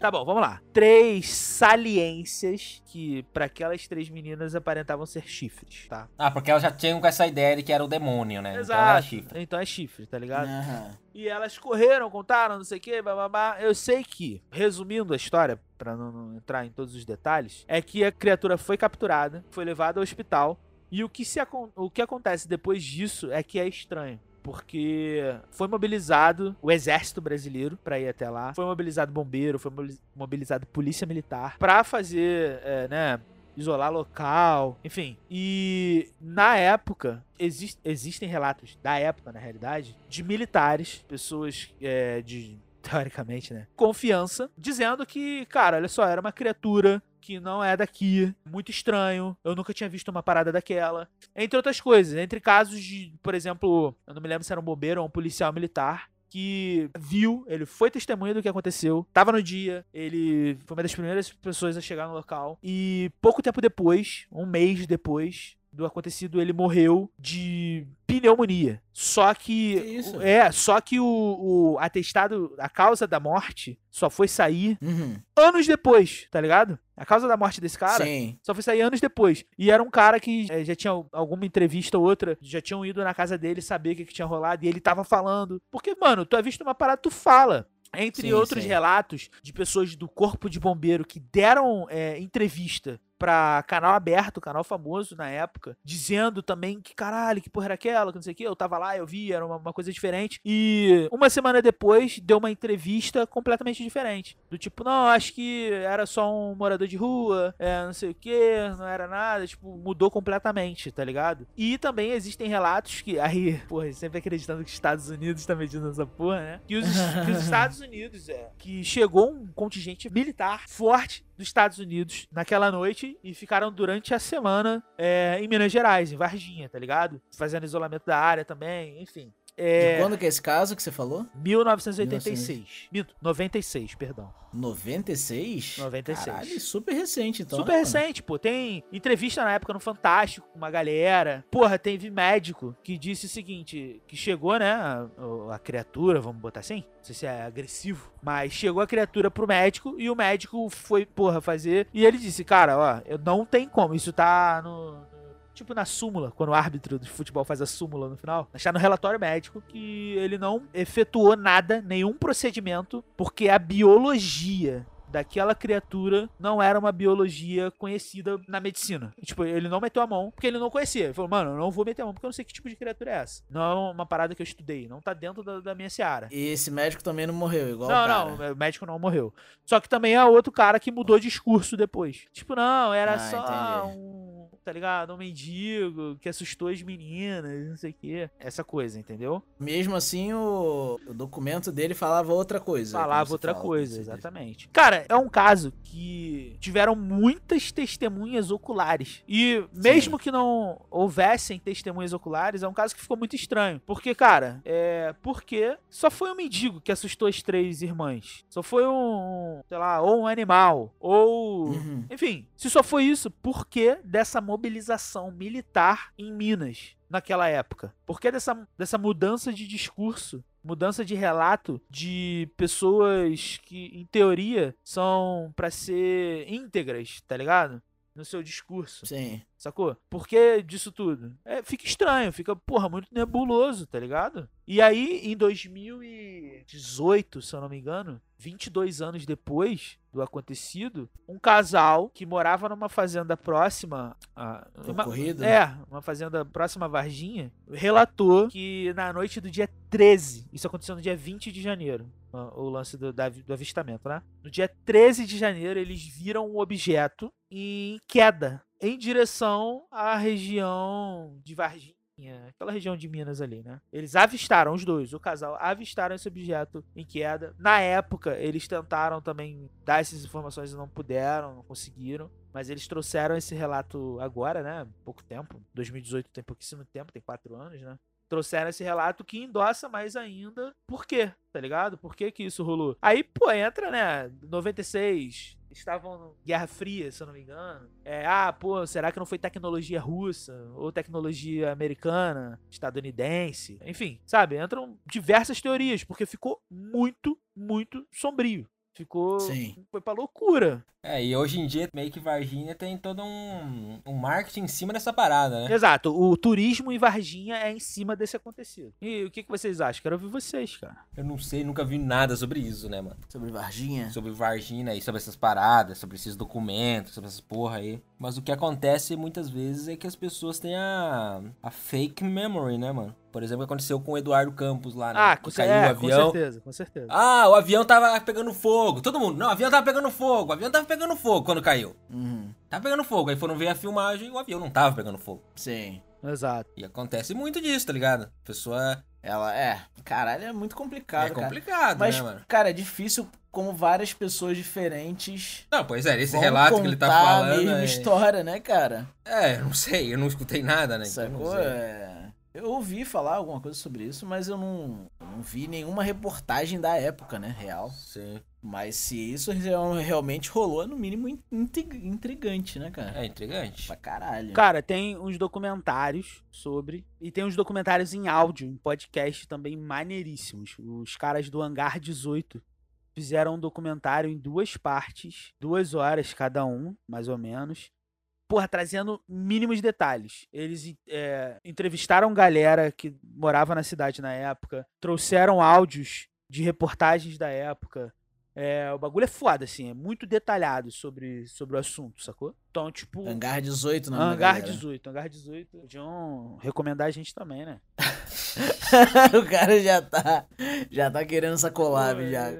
Tá bom, vamos lá. Três saliências que para aquelas três meninas aparentavam ser chifres, tá? Ah, porque elas já tinham com essa ideia de que era o demônio, né? Então era Exato. chifre. Então é chifre, tá ligado? Aham. E elas correram, contaram, não sei o que, bababá. Eu sei que, resumindo a história, pra não, não entrar em todos os detalhes, é que a criatura foi capturada, foi levada ao hospital. E o que, se, o que acontece depois disso é que é estranho. Porque foi mobilizado o exército brasileiro pra ir até lá, foi mobilizado bombeiro, foi mobili- mobilizado polícia militar pra fazer, é, né, isolar local, enfim. E na época, exis- existem relatos da época, na realidade, de militares, pessoas é, de. Teoricamente, né? Confiança, dizendo que, cara, olha só, era uma criatura que não é daqui, muito estranho, eu nunca tinha visto uma parada daquela. Entre outras coisas, entre casos de, por exemplo, eu não me lembro se era um bombeiro ou um policial militar, que viu, ele foi testemunha do que aconteceu, tava no dia, ele foi uma das primeiras pessoas a chegar no local e pouco tempo depois, um mês depois do acontecido, ele morreu de pneumonia. Só que, Que é, só que o, o atestado, a causa da morte só foi sair Uhum. anos depois, tá ligado? A causa da morte desse cara Sim. só foi sair anos depois. E era um cara que eh, já tinha alguma entrevista ou outra, já tinham ido na casa dele saber o que, que tinha rolado, e ele tava falando. Porque, mano, tu é visto uma parada, tu fala. Entre Sim, outros sim. relatos de pessoas do corpo de bombeiro que deram eh, entrevista pra canal aberto, canal famoso na época, dizendo também que caralho, que porra era aquela, que não sei o que, eu tava lá, eu vi, era uma, uma coisa diferente. E uma semana depois deu uma entrevista completamente diferente. Do tipo, não, acho que era só um morador de rua, é, não sei o que, não era nada, tipo, mudou completamente, tá ligado? E também existem relatos que, aí, porra, sempre acreditando que os Estados Unidos tá medindo essa porra, né? Que os, que os Estados Unidos, é, que chegou um contingente militar forte dos Estados Unidos naquela noite e ficaram durante a semana é, em Minas Gerais, em Varginha, tá ligado? Fazendo isolamento da área também, enfim. É, De quando que é esse caso que você falou? 1986. Minto, 96, perdão. 96? 96. Caralho, super recente, então. Super né, recente, pô. Tem entrevista na época no Fantástico com uma galera. Porra, teve médico que disse o seguinte: que chegou, né? A, a criatura, vamos botar assim? Não sei se é agressivo. Mas chegou a criatura pro médico e o médico foi, porra, fazer. E ele disse, cara, ó, eu não tem como. Isso tá no. Tipo na súmula, quando o árbitro de futebol faz a súmula no final, está no relatório médico que ele não efetuou nada, nenhum procedimento, porque a biologia daquela criatura não era uma biologia conhecida na medicina. Tipo, ele não meteu a mão porque ele não conhecia. Ele falou, mano, eu não vou meter a mão porque eu não sei que tipo de criatura é essa. Não é uma parada que eu estudei, não tá dentro da, da minha seara. E esse médico também não morreu, igual o Não, não, o médico não morreu. Só que também é outro cara que mudou discurso depois. Tipo, não, era Ah, só entendi. um, tá ligado? Um mendigo que assustou as meninas, não sei o quê. Essa coisa, entendeu? Mesmo assim, o, o documento dele falava outra coisa. Falava outra fala, coisa, exatamente. Cara, é um caso que tiveram muitas testemunhas oculares. E mesmo que não houvessem testemunhas oculares, é um caso que ficou muito estranho. Porque, cara, é. Porque só foi um mendigo que assustou as três irmãs. Só foi um. Sei lá, ou um animal. Ou. Uhum. Enfim, se só foi isso, por que dessa mobilização militar em Minas naquela época? Por que dessa, dessa mudança de discurso? Mudança de relato de pessoas que, em teoria, são pra ser íntegras, tá ligado? no seu discurso. Sim. Sacou? Por que disso tudo? É, fica estranho, fica, porra, muito nebuloso, tá ligado? E aí, em 2018, se eu não me engano, 22 anos depois do acontecido, um casal que morava numa fazenda próxima. A, uma, Ocorrido? é, uma fazenda próxima a Varginha, relatou que na noite do dia 13, isso aconteceu no dia 20 de janeiro, o lance do, da- do avistamento, né? No dia 13 de janeiro, eles viram um objeto em queda em direção à região de Varginha, aquela região de Minas ali, né? Eles avistaram os dois, o casal avistaram esse objeto em queda. Na época, eles tentaram também dar essas informações e não puderam, não conseguiram. Mas eles trouxeram esse relato agora, né? Pouco tempo. 2018 tem pouquíssimo tempo, tem quatro anos, né? Trouxeram esse relato que endossa mais ainda por quê, tá ligado? Por que que isso rolou? Aí, pô, entra, né? 96, estavam Guerra Fria, se eu não me engano. É, ah, pô, será que não foi tecnologia russa ou tecnologia americana, estadunidense? Enfim, sabe? Entram diversas teorias, porque ficou muito, muito sombrio. Ficou. Sim. Foi pra loucura. É, e hoje em dia, meio que Varginha tem todo um, um marketing em cima dessa parada, né? Exato. O turismo em Varginha é em cima desse acontecido. E o que, que vocês acham? Quero ouvir vocês, cara. Eu não sei, nunca vi nada sobre isso, né, mano? Sobre Varginha. Sobre Varginha e sobre essas paradas, sobre esses documentos, sobre essas porra aí. Mas o que acontece muitas vezes é que as pessoas têm a, a fake memory, né, mano? Por exemplo, o que aconteceu com o Eduardo Campos lá, né? Ah, que com, caiu é, o avião. com certeza, com certeza. Ah, o avião tava pegando fogo. Todo mundo, não, o avião tava pegando fogo. O avião tava pegando fogo quando caiu. Uhum. Tava pegando fogo. Aí foram ver a filmagem e o avião não tava pegando fogo. Sim. Exato. E acontece muito disso, tá ligado? A pessoa. Ela é. Caralho, é muito complicado. é cara. complicado, Mas, né, mano? cara, é difícil como várias pessoas diferentes. Não, pois é, esse relato que ele tá falando. a mesma é... história, né, cara? é, eu não sei, eu não escutei nada, né? então Sacou? sei. É... Eu ouvi falar alguma coisa sobre isso, mas eu não, não vi nenhuma reportagem da época, né, real. Sim. Mas se isso real- realmente rolou, é no mínimo in- intrig- intrigante, né, cara? É intrigante. Pra caralho. Cara, tem uns documentários sobre. E tem uns documentários em áudio, em podcast também maneiríssimos. Os caras do Hangar 18 fizeram um documentário em duas partes, duas horas cada um, mais ou menos. Porra, trazendo mínimos detalhes. Eles é, entrevistaram galera que morava na cidade na época, trouxeram áudios de reportagens da época. É, o bagulho é foda, assim, é muito detalhado sobre, sobre o assunto, sacou? Então, tipo. Hangar 18, não Hangar 18, Hangar 18. Podiam recomendar a gente também, né? o cara já tá, já tá querendo essa collab já.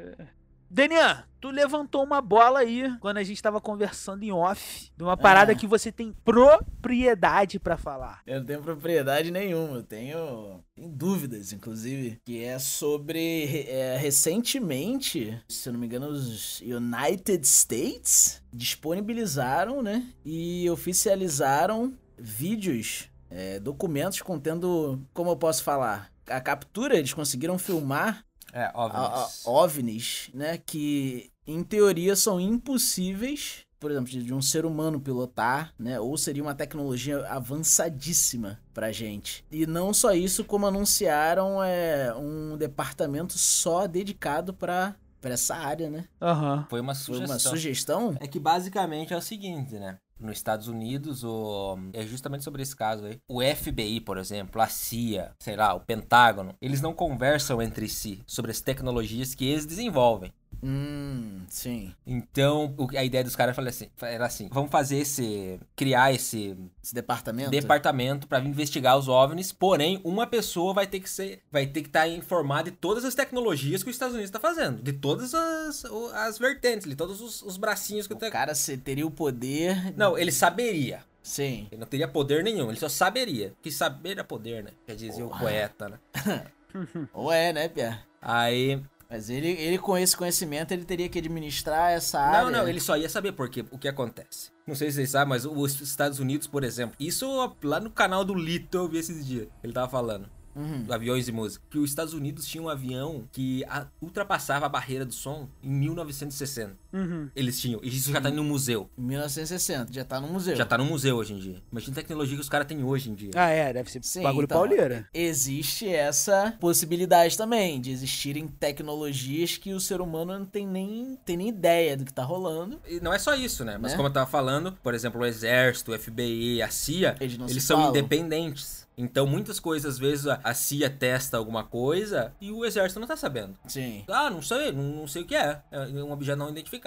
Denian, tu levantou uma bola aí quando a gente tava conversando em off de uma parada Ah. que você tem propriedade pra falar. Eu não tenho propriedade nenhuma, eu tenho, tenho dúvidas, inclusive, que é sobre é, recentemente, se eu não me engano, os United States disponibilizaram, né, e oficializaram vídeos, é, documentos contendo, como eu posso falar, a captura, eles conseguiram filmar É, a- a- óbvio. OVNIs, né? Que em teoria são impossíveis, por exemplo, de, de um ser humano pilotar, né? Ou seria uma tecnologia avançadíssima pra gente. E não só isso, como anunciaram é, um departamento só dedicado pra, pra essa área, né? Aham. Foi uma Foi sugestão. uma sugestão? É que basicamente é o seguinte, né? Nos Estados Unidos, o... é justamente sobre esse caso aí. O FBI, por exemplo, a CIA, sei lá, o Pentágono, eles não conversam entre si sobre as tecnologias que eles desenvolvem. Hum, sim. Então, o- a ideia dos caras foi assim, era assim: vamos fazer esse. criar esse Esse departamento. departamento para investigar os OVNIs, porém, uma pessoa vai ter que ser. vai ter que estar informada de todas as tecnologias que os Estados Unidos está fazendo. De todas as, o- as vertentes, de todos os, os bracinhos que O tem. cara se- teria o poder. Não, ele saberia. Sim. Ele não teria poder nenhum, ele só saberia. Que saber é poder, né? Já dizia o Porra. poeta, né? Ou é, né, Pia? Aí. Mas ele, ele, com esse conhecimento, ele teria que administrar essa área. Não, não, ele só ia saber porque o que acontece. Não sei se vocês sabem, mas os Estados Unidos, por exemplo, isso lá no canal do Lito eu vi esses dias. Ele tava falando. Uhum. Aviões e música. Que os Estados Unidos tinha um avião que ultrapassava a barreira do som em 1960. Uhum. Eles tinham. E isso já tá no museu. 1960, já tá no museu. Já tá no museu hoje em dia. Imagina a tecnologia que os caras têm hoje em dia. Ah, é, deve ser Sim, bagulho então, pauleira. Existe essa possibilidade também de existirem tecnologias que o ser humano não tem nem, tem nem ideia do que tá rolando. E não é só isso, né? Mas Né? como eu tava falando, por exemplo, o Exército, o FBI, a CIA, Eles não eles são falam. independentes. Então, muitas coisas, às vezes, a a CIA testa alguma coisa e o Exército não tá sabendo. Sim. Ah, não sei, não, não sei o que é. É um objeto não identificado.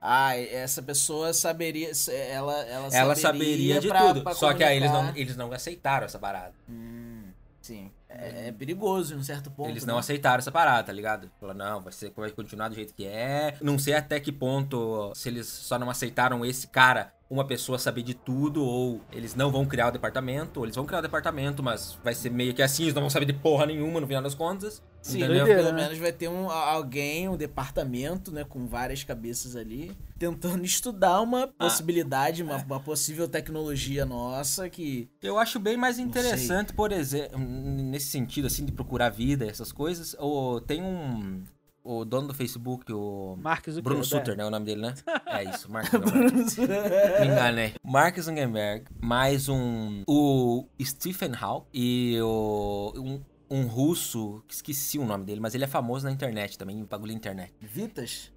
Ah, essa pessoa saberia. Ela, ela, Ela saberia de pra- tudo. pra Só que aí eles não, eles não aceitaram essa parada. Hum, sim. É, é perigoso em um certo ponto. Eles não né? aceitaram essa parada, tá ligado? Falaram, não, vai, ser, vai continuar do jeito que é. Não sei até que ponto, se eles só não aceitaram esse cara, uma pessoa saber de tudo, ou eles não vão criar o departamento, ou eles vão criar o departamento, mas vai ser meio que assim, eles não vão saber de porra nenhuma no final das contas. Sim, entendeu? doideira. pelo né? menos vai ter um, alguém, um departamento, né, com várias cabeças ali, tentando estudar uma Ah. possibilidade, uma, uma possível tecnologia nossa que. Eu acho bem mais interessante, por exemplo, nesse sentido, assim, de procurar vida, essas coisas. Ou tem um. O dono do Facebook, o. Mark Zuckerberg. Bruno Sutter, né? O nome dele, né? É isso, Mark Zuckerberg. Me enganei. Mark Zuckerberg, mais um. O Stephen Hawking e o. Um, um russo, que esqueci o nome dele, mas ele é famoso na internet também, bagulho na internet. Vitas?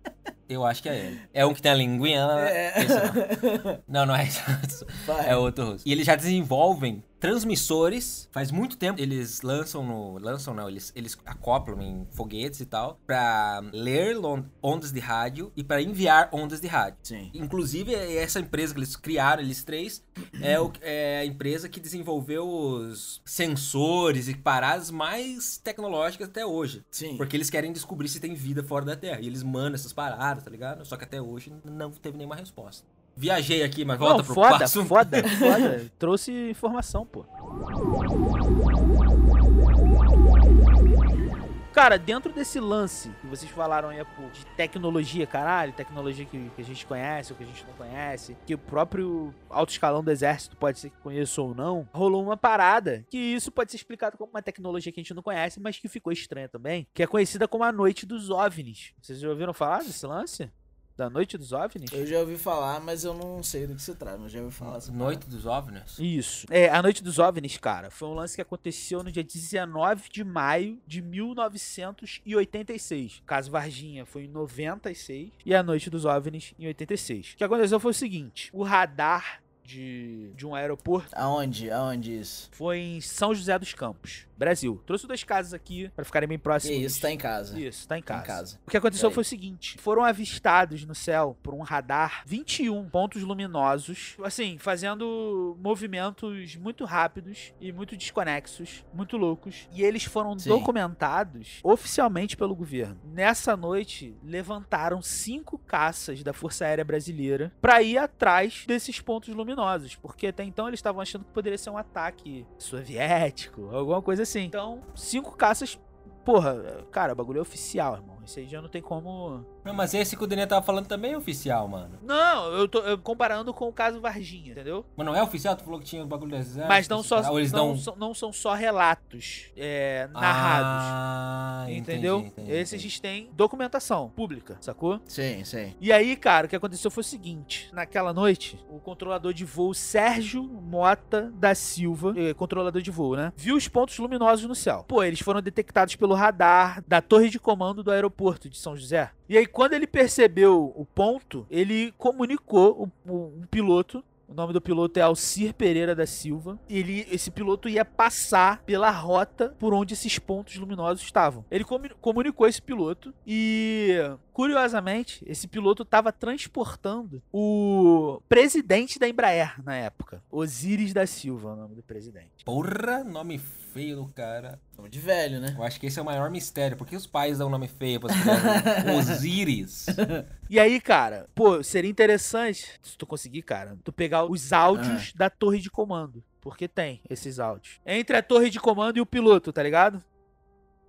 Eu acho que é ele. É um que tem a linguinha. É. Esse não. não, não é isso. É outro russo. E eles já desenvolvem transmissores. Faz muito tempo eles lançam no. Lançam não, eles, eles acoplam em foguetes e tal. Pra ler ondas de rádio e pra enviar ondas de rádio. Sim. Inclusive, essa empresa que eles criaram, eles três, é, o- é a empresa que desenvolveu os sensores e paradas mais tecnológicas até hoje. Sim. Porque eles querem descobrir se tem vida fora da Terra. E eles mandam essas paradas, tá ligado? Só que até hoje não teve nenhuma resposta. Viajei aqui, mas volta Não, pro foda, assunto. foda, foda. Trouxe informação, pô. Cara, dentro desse lance que vocês falaram aí, pô, de tecnologia, caralho, tecnologia que, que a gente conhece ou que a gente não conhece, que o próprio alto escalão do exército pode ser que conheça ou não, rolou uma parada que isso pode ser explicado como uma tecnologia que a gente não conhece, mas que ficou estranha também, que é conhecida como a Noite dos OVNIs. Vocês já ouviram falar desse lance? Da Noite dos OVNIs? Eu já ouvi falar, mas eu não sei do que se trata, mas já ouvi falar. essa Noite dos OVNIs? Isso. É, a Noite dos OVNIs, cara, foi um lance que aconteceu no dia 19 de maio de 1986. O caso Varginha foi em 96 e a Noite dos OVNIs em 86. O que aconteceu foi o seguinte: o radar de, de um aeroporto Aonde? Aonde isso? foi em São José dos Campos, Brasil. Trouxe dois casos aqui pra ficarem bem próximos. isso, tá em casa. Isso, tá em Tá casa. em casa. O que aconteceu foi o seguinte: foram avistados no céu por um radar 21 pontos luminosos, assim, fazendo movimentos muito rápidos e muito desconexos, muito loucos. E eles foram Sim. documentados oficialmente pelo governo. Nessa noite, levantaram cinco caças da Força Aérea Brasileira para ir atrás desses pontos luminosos, porque até então eles estavam achando que poderia ser um ataque soviético, alguma coisa assim. Então, cinco caças Porra, cara, o bagulho é oficial, irmão. Isso aí já não tem como. Não, mas esse que o Daniel tava falando também é oficial, mano. Não, eu tô eu comparando com o caso Varginha, entendeu? Mas não é oficial? Tu falou que tinha o bagulho do exército? Mas não, só, não, dão... são, não são só relatos é, narrados. Ah, entendeu? entendi, entendi, Esses entendi. eles têm documentação pública, sacou? Sim, sim. E aí, cara, o que aconteceu foi o seguinte: naquela noite, o controlador de voo Sérgio Mota da Silva, eh, controlador de voo, né? Viu os pontos luminosos no céu. Pô, eles foram detectados pelo radar da torre de comando do aeroporto de São José. E aí, quando ele percebeu o ponto, ele comunicou o, o- um piloto. O nome do piloto é Alcir Pereira da Silva. Ele, esse piloto ia passar pela rota por onde esses pontos luminosos estavam. Ele comu- comunicou esse piloto e, curiosamente, esse piloto estava transportando o presidente da Embraer na época. Osiris da Silva, é o nome do presidente. Porra, nome feio do cara. Nome de velho, né? Eu acho que esse é o maior mistério. Por que os pais dão nome feio pras crianças? Osiris. E aí, cara, pô, seria interessante, se tu conseguir, cara, tu pegar os áudios da torre de comando. Porque tem esses áudios. Entre a torre de comando e o piloto, tá ligado?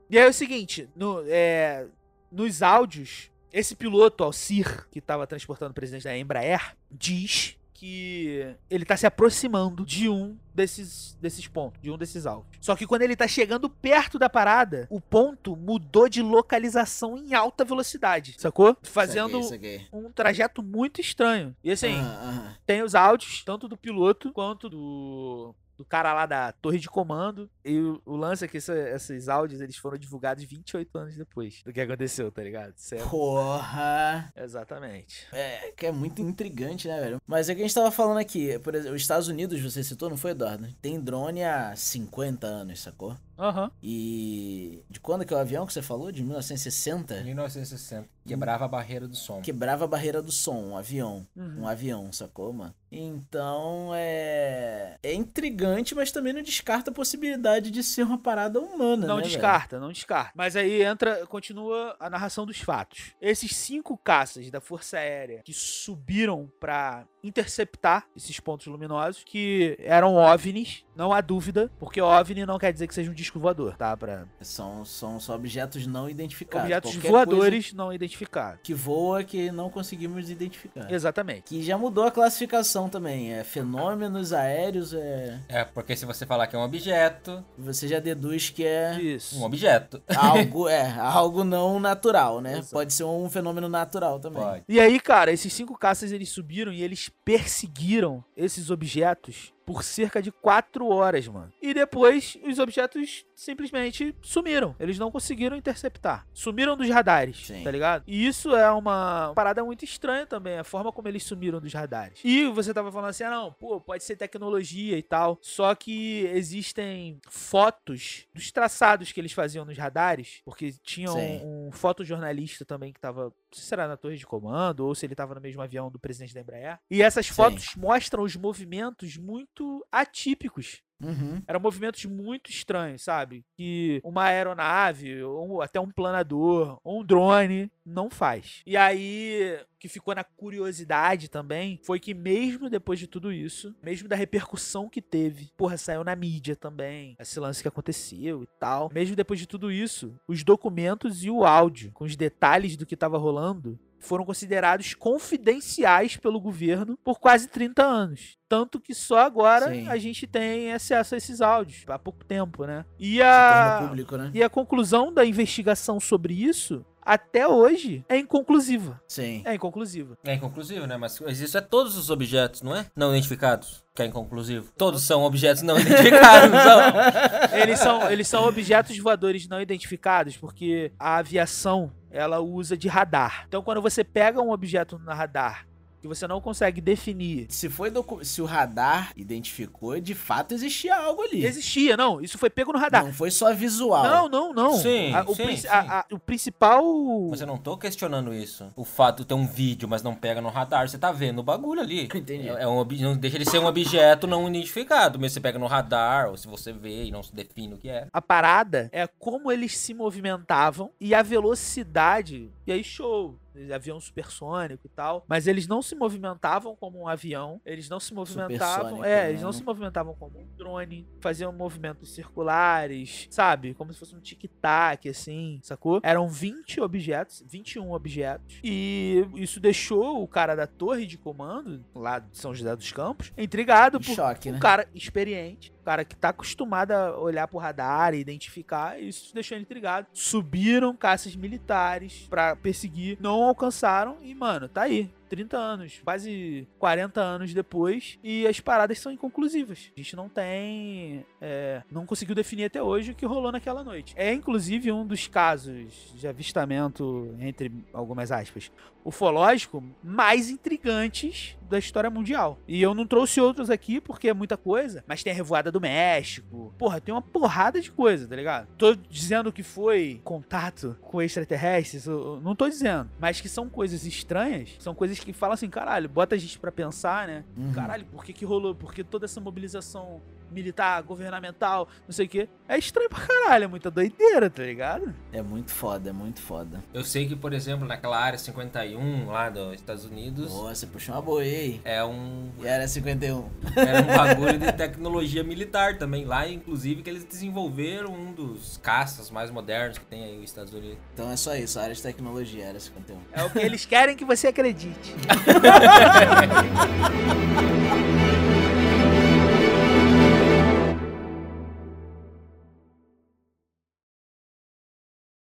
E aí é o seguinte, no, é, nos áudios, esse piloto, Alcir, que tava transportando o presidente da Embraer, diz que ele tá se aproximando de um desses, desses pontos, de um desses alvos. Só que quando ele tá chegando perto da parada, o ponto mudou de localização em alta velocidade, sacou? Fazendo Saquei, saquei. um trajeto muito estranho. E assim, Aham, aham. tem os áudios, tanto do piloto quanto do, do cara lá da torre de comando. E o, o lance é que essa- esses áudios eles foram divulgados 28 anos depois do que aconteceu, tá ligado? Isso é- Porra! Exatamente. É, que é muito intrigante, né, velho? Mas é o que a gente tava falando aqui. Por exemplo, os Estados Unidos, você citou, não foi, Eduardo? Tem drone há 50 anos, sacou? Aham. E. De quando que é o avião que você falou? De 1960? 1960. Quebrava a barreira do som. Quebrava a barreira do som, um avião. Uhum. Um avião, sacou, mano? Então é. É intrigante, mas também não descarta a possibilidade de ser uma parada humana, Não né? velho? descarta, não descarta. Mas aí entra, continua a narração dos fatos. Esses cinco caças da Força Aérea que subiram pra interceptar esses pontos luminosos, que eram OVNIs, não há dúvida, porque OVNI não quer dizer que seja um disco voador, tá? Pra São, são só objetos não identificados. objetos Qualquer voadores não identificados. Que voa que não conseguimos identificar. Exatamente. Que já mudou a classificação também. É fenômenos aéreos, é. É, porque se você falar que é um objeto, Você já deduz que é Isso. um objeto. algo, é, algo não natural, né? Exato. Pode ser um fenômeno natural também. Pode. E aí, cara, esses cinco caças eles subiram e eles perseguiram esses objetos por cerca de quatro horas, mano. E depois os objetos simplesmente sumiram. Eles não conseguiram interceptar. Sumiram dos radares, Sim. tá ligado? E isso é uma parada muito estranha também, a forma como eles sumiram dos radares. E você tava falando assim, ah não, pô, pode ser tecnologia e tal. Só que existem fotos dos traçados que eles faziam nos radares, porque tinha Sim. um, um fotojornalista também que tava, não sei se era na torre de comando ou se ele tava no mesmo avião do presidente da Embraer. E essas Sim. fotos mostram os movimentos muito atípicos Uhum. eram movimentos muito estranhos, sabe? Que uma aeronave, ou até um planador, ou um drone não faz. E aí, o que ficou na curiosidade também foi que, mesmo depois de tudo isso, mesmo da repercussão que teve, porra, saiu na mídia também, esse lance que aconteceu e tal. Mesmo depois de tudo isso, os documentos e o áudio, com os detalhes do que tava rolando, foram considerados confidenciais pelo governo por quase 30 anos. Tanto que só agora Sim. a gente tem acesso a esses áudios, há pouco tempo, né? E a, público, né? e a conclusão da investigação sobre isso, até hoje, é inconclusiva. Sim. É inconclusiva. É inconclusivo, né? Mas isso é todos os objetos, não é? Não identificados, que é inconclusivo. Todos são objetos não identificados, não? Eles são, eles são objetos voadores não identificados, porque a aviação ela usa de radar. Então, quando você pega um objeto no radar que você não consegue definir Se foi docu- se o radar identificou, de fato existia algo ali. Existia, não. Isso foi pego no radar. Não foi só visual. Não, não, não. Sim, A- o, sim, princi- sim. a- a- o principal. Mas eu não tô questionando isso. O fato de ter um vídeo, mas não pega no radar, você tá vendo o bagulho ali. Entendi. É um, ob- não deixa de ser um objeto não identificado. Mesmo você pega no radar, ou se você vê e não se define o que é. A parada é como eles se movimentavam e a velocidade. E aí, show. Avião supersônico e tal. Mas eles não se movimentavam como um avião. Eles não se movimentavam. Supersônico, É, né? eles não se movimentavam como um drone. Faziam movimentos circulares, sabe? Como se fosse um tic-tac, assim, sacou? Eram 20 objetos, 21 objetos. E isso deixou o cara da torre de comando, lá de São José dos Campos, intrigado Em por choque, né? um cara experiente, um cara que tá acostumado a olhar pro radar e identificar, e isso deixou ele intrigado. Subiram caças militares pra perseguir, não alcançaram e, mano, tá aí. 30 anos, quase 40 anos depois, e as paradas são inconclusivas. A gente não tem. é, não conseguiu definir até hoje o que rolou naquela noite. É inclusive um dos casos de avistamento, entre algumas aspas, ufológico mais intrigantes da história mundial. E eu não trouxe outros aqui porque é muita coisa, mas tem a Revoada do México. Porra, tem uma porrada de coisa, tá ligado? Tô dizendo que foi contato com extraterrestres, não tô dizendo, mas que são coisas estranhas, são coisas que falam assim, caralho, bota a gente pra pensar, né? Uhum. Caralho, por que que rolou? Por que toda essa mobilização militar, governamental, não sei o quê? É estranho pra caralho, é muita doideira, tá ligado? É muito foda, é muito foda. Eu sei que, por exemplo, naquela área 51 lá dos Estados Unidos, você puxou uma boa aí? É um. E era 51. Era um bagulho de tecnologia militar também. Lá, inclusive, que eles desenvolveram um dos caças mais modernos que tem aí os Estados Unidos. Então é só isso, área de tecnologia, era 51. É o que eles querem que você acredite.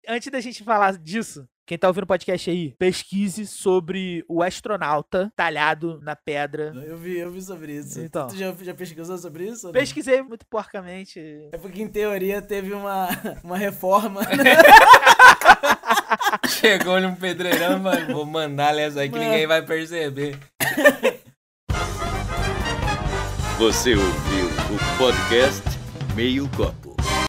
Antes da gente falar disso, quem tá ouvindo o podcast aí, pesquise sobre o astronauta talhado na pedra. Eu vi, eu vi sobre isso. Então. Tu já, já pesquisou sobre isso? ou não? Pesquisei muito porcamente. É porque em teoria teve uma, uma reforma. Chegou num pedreirão, mano. Vou mandar essa aí que Mano. ninguém vai perceber. Você ouviu o podcast Meio Copo.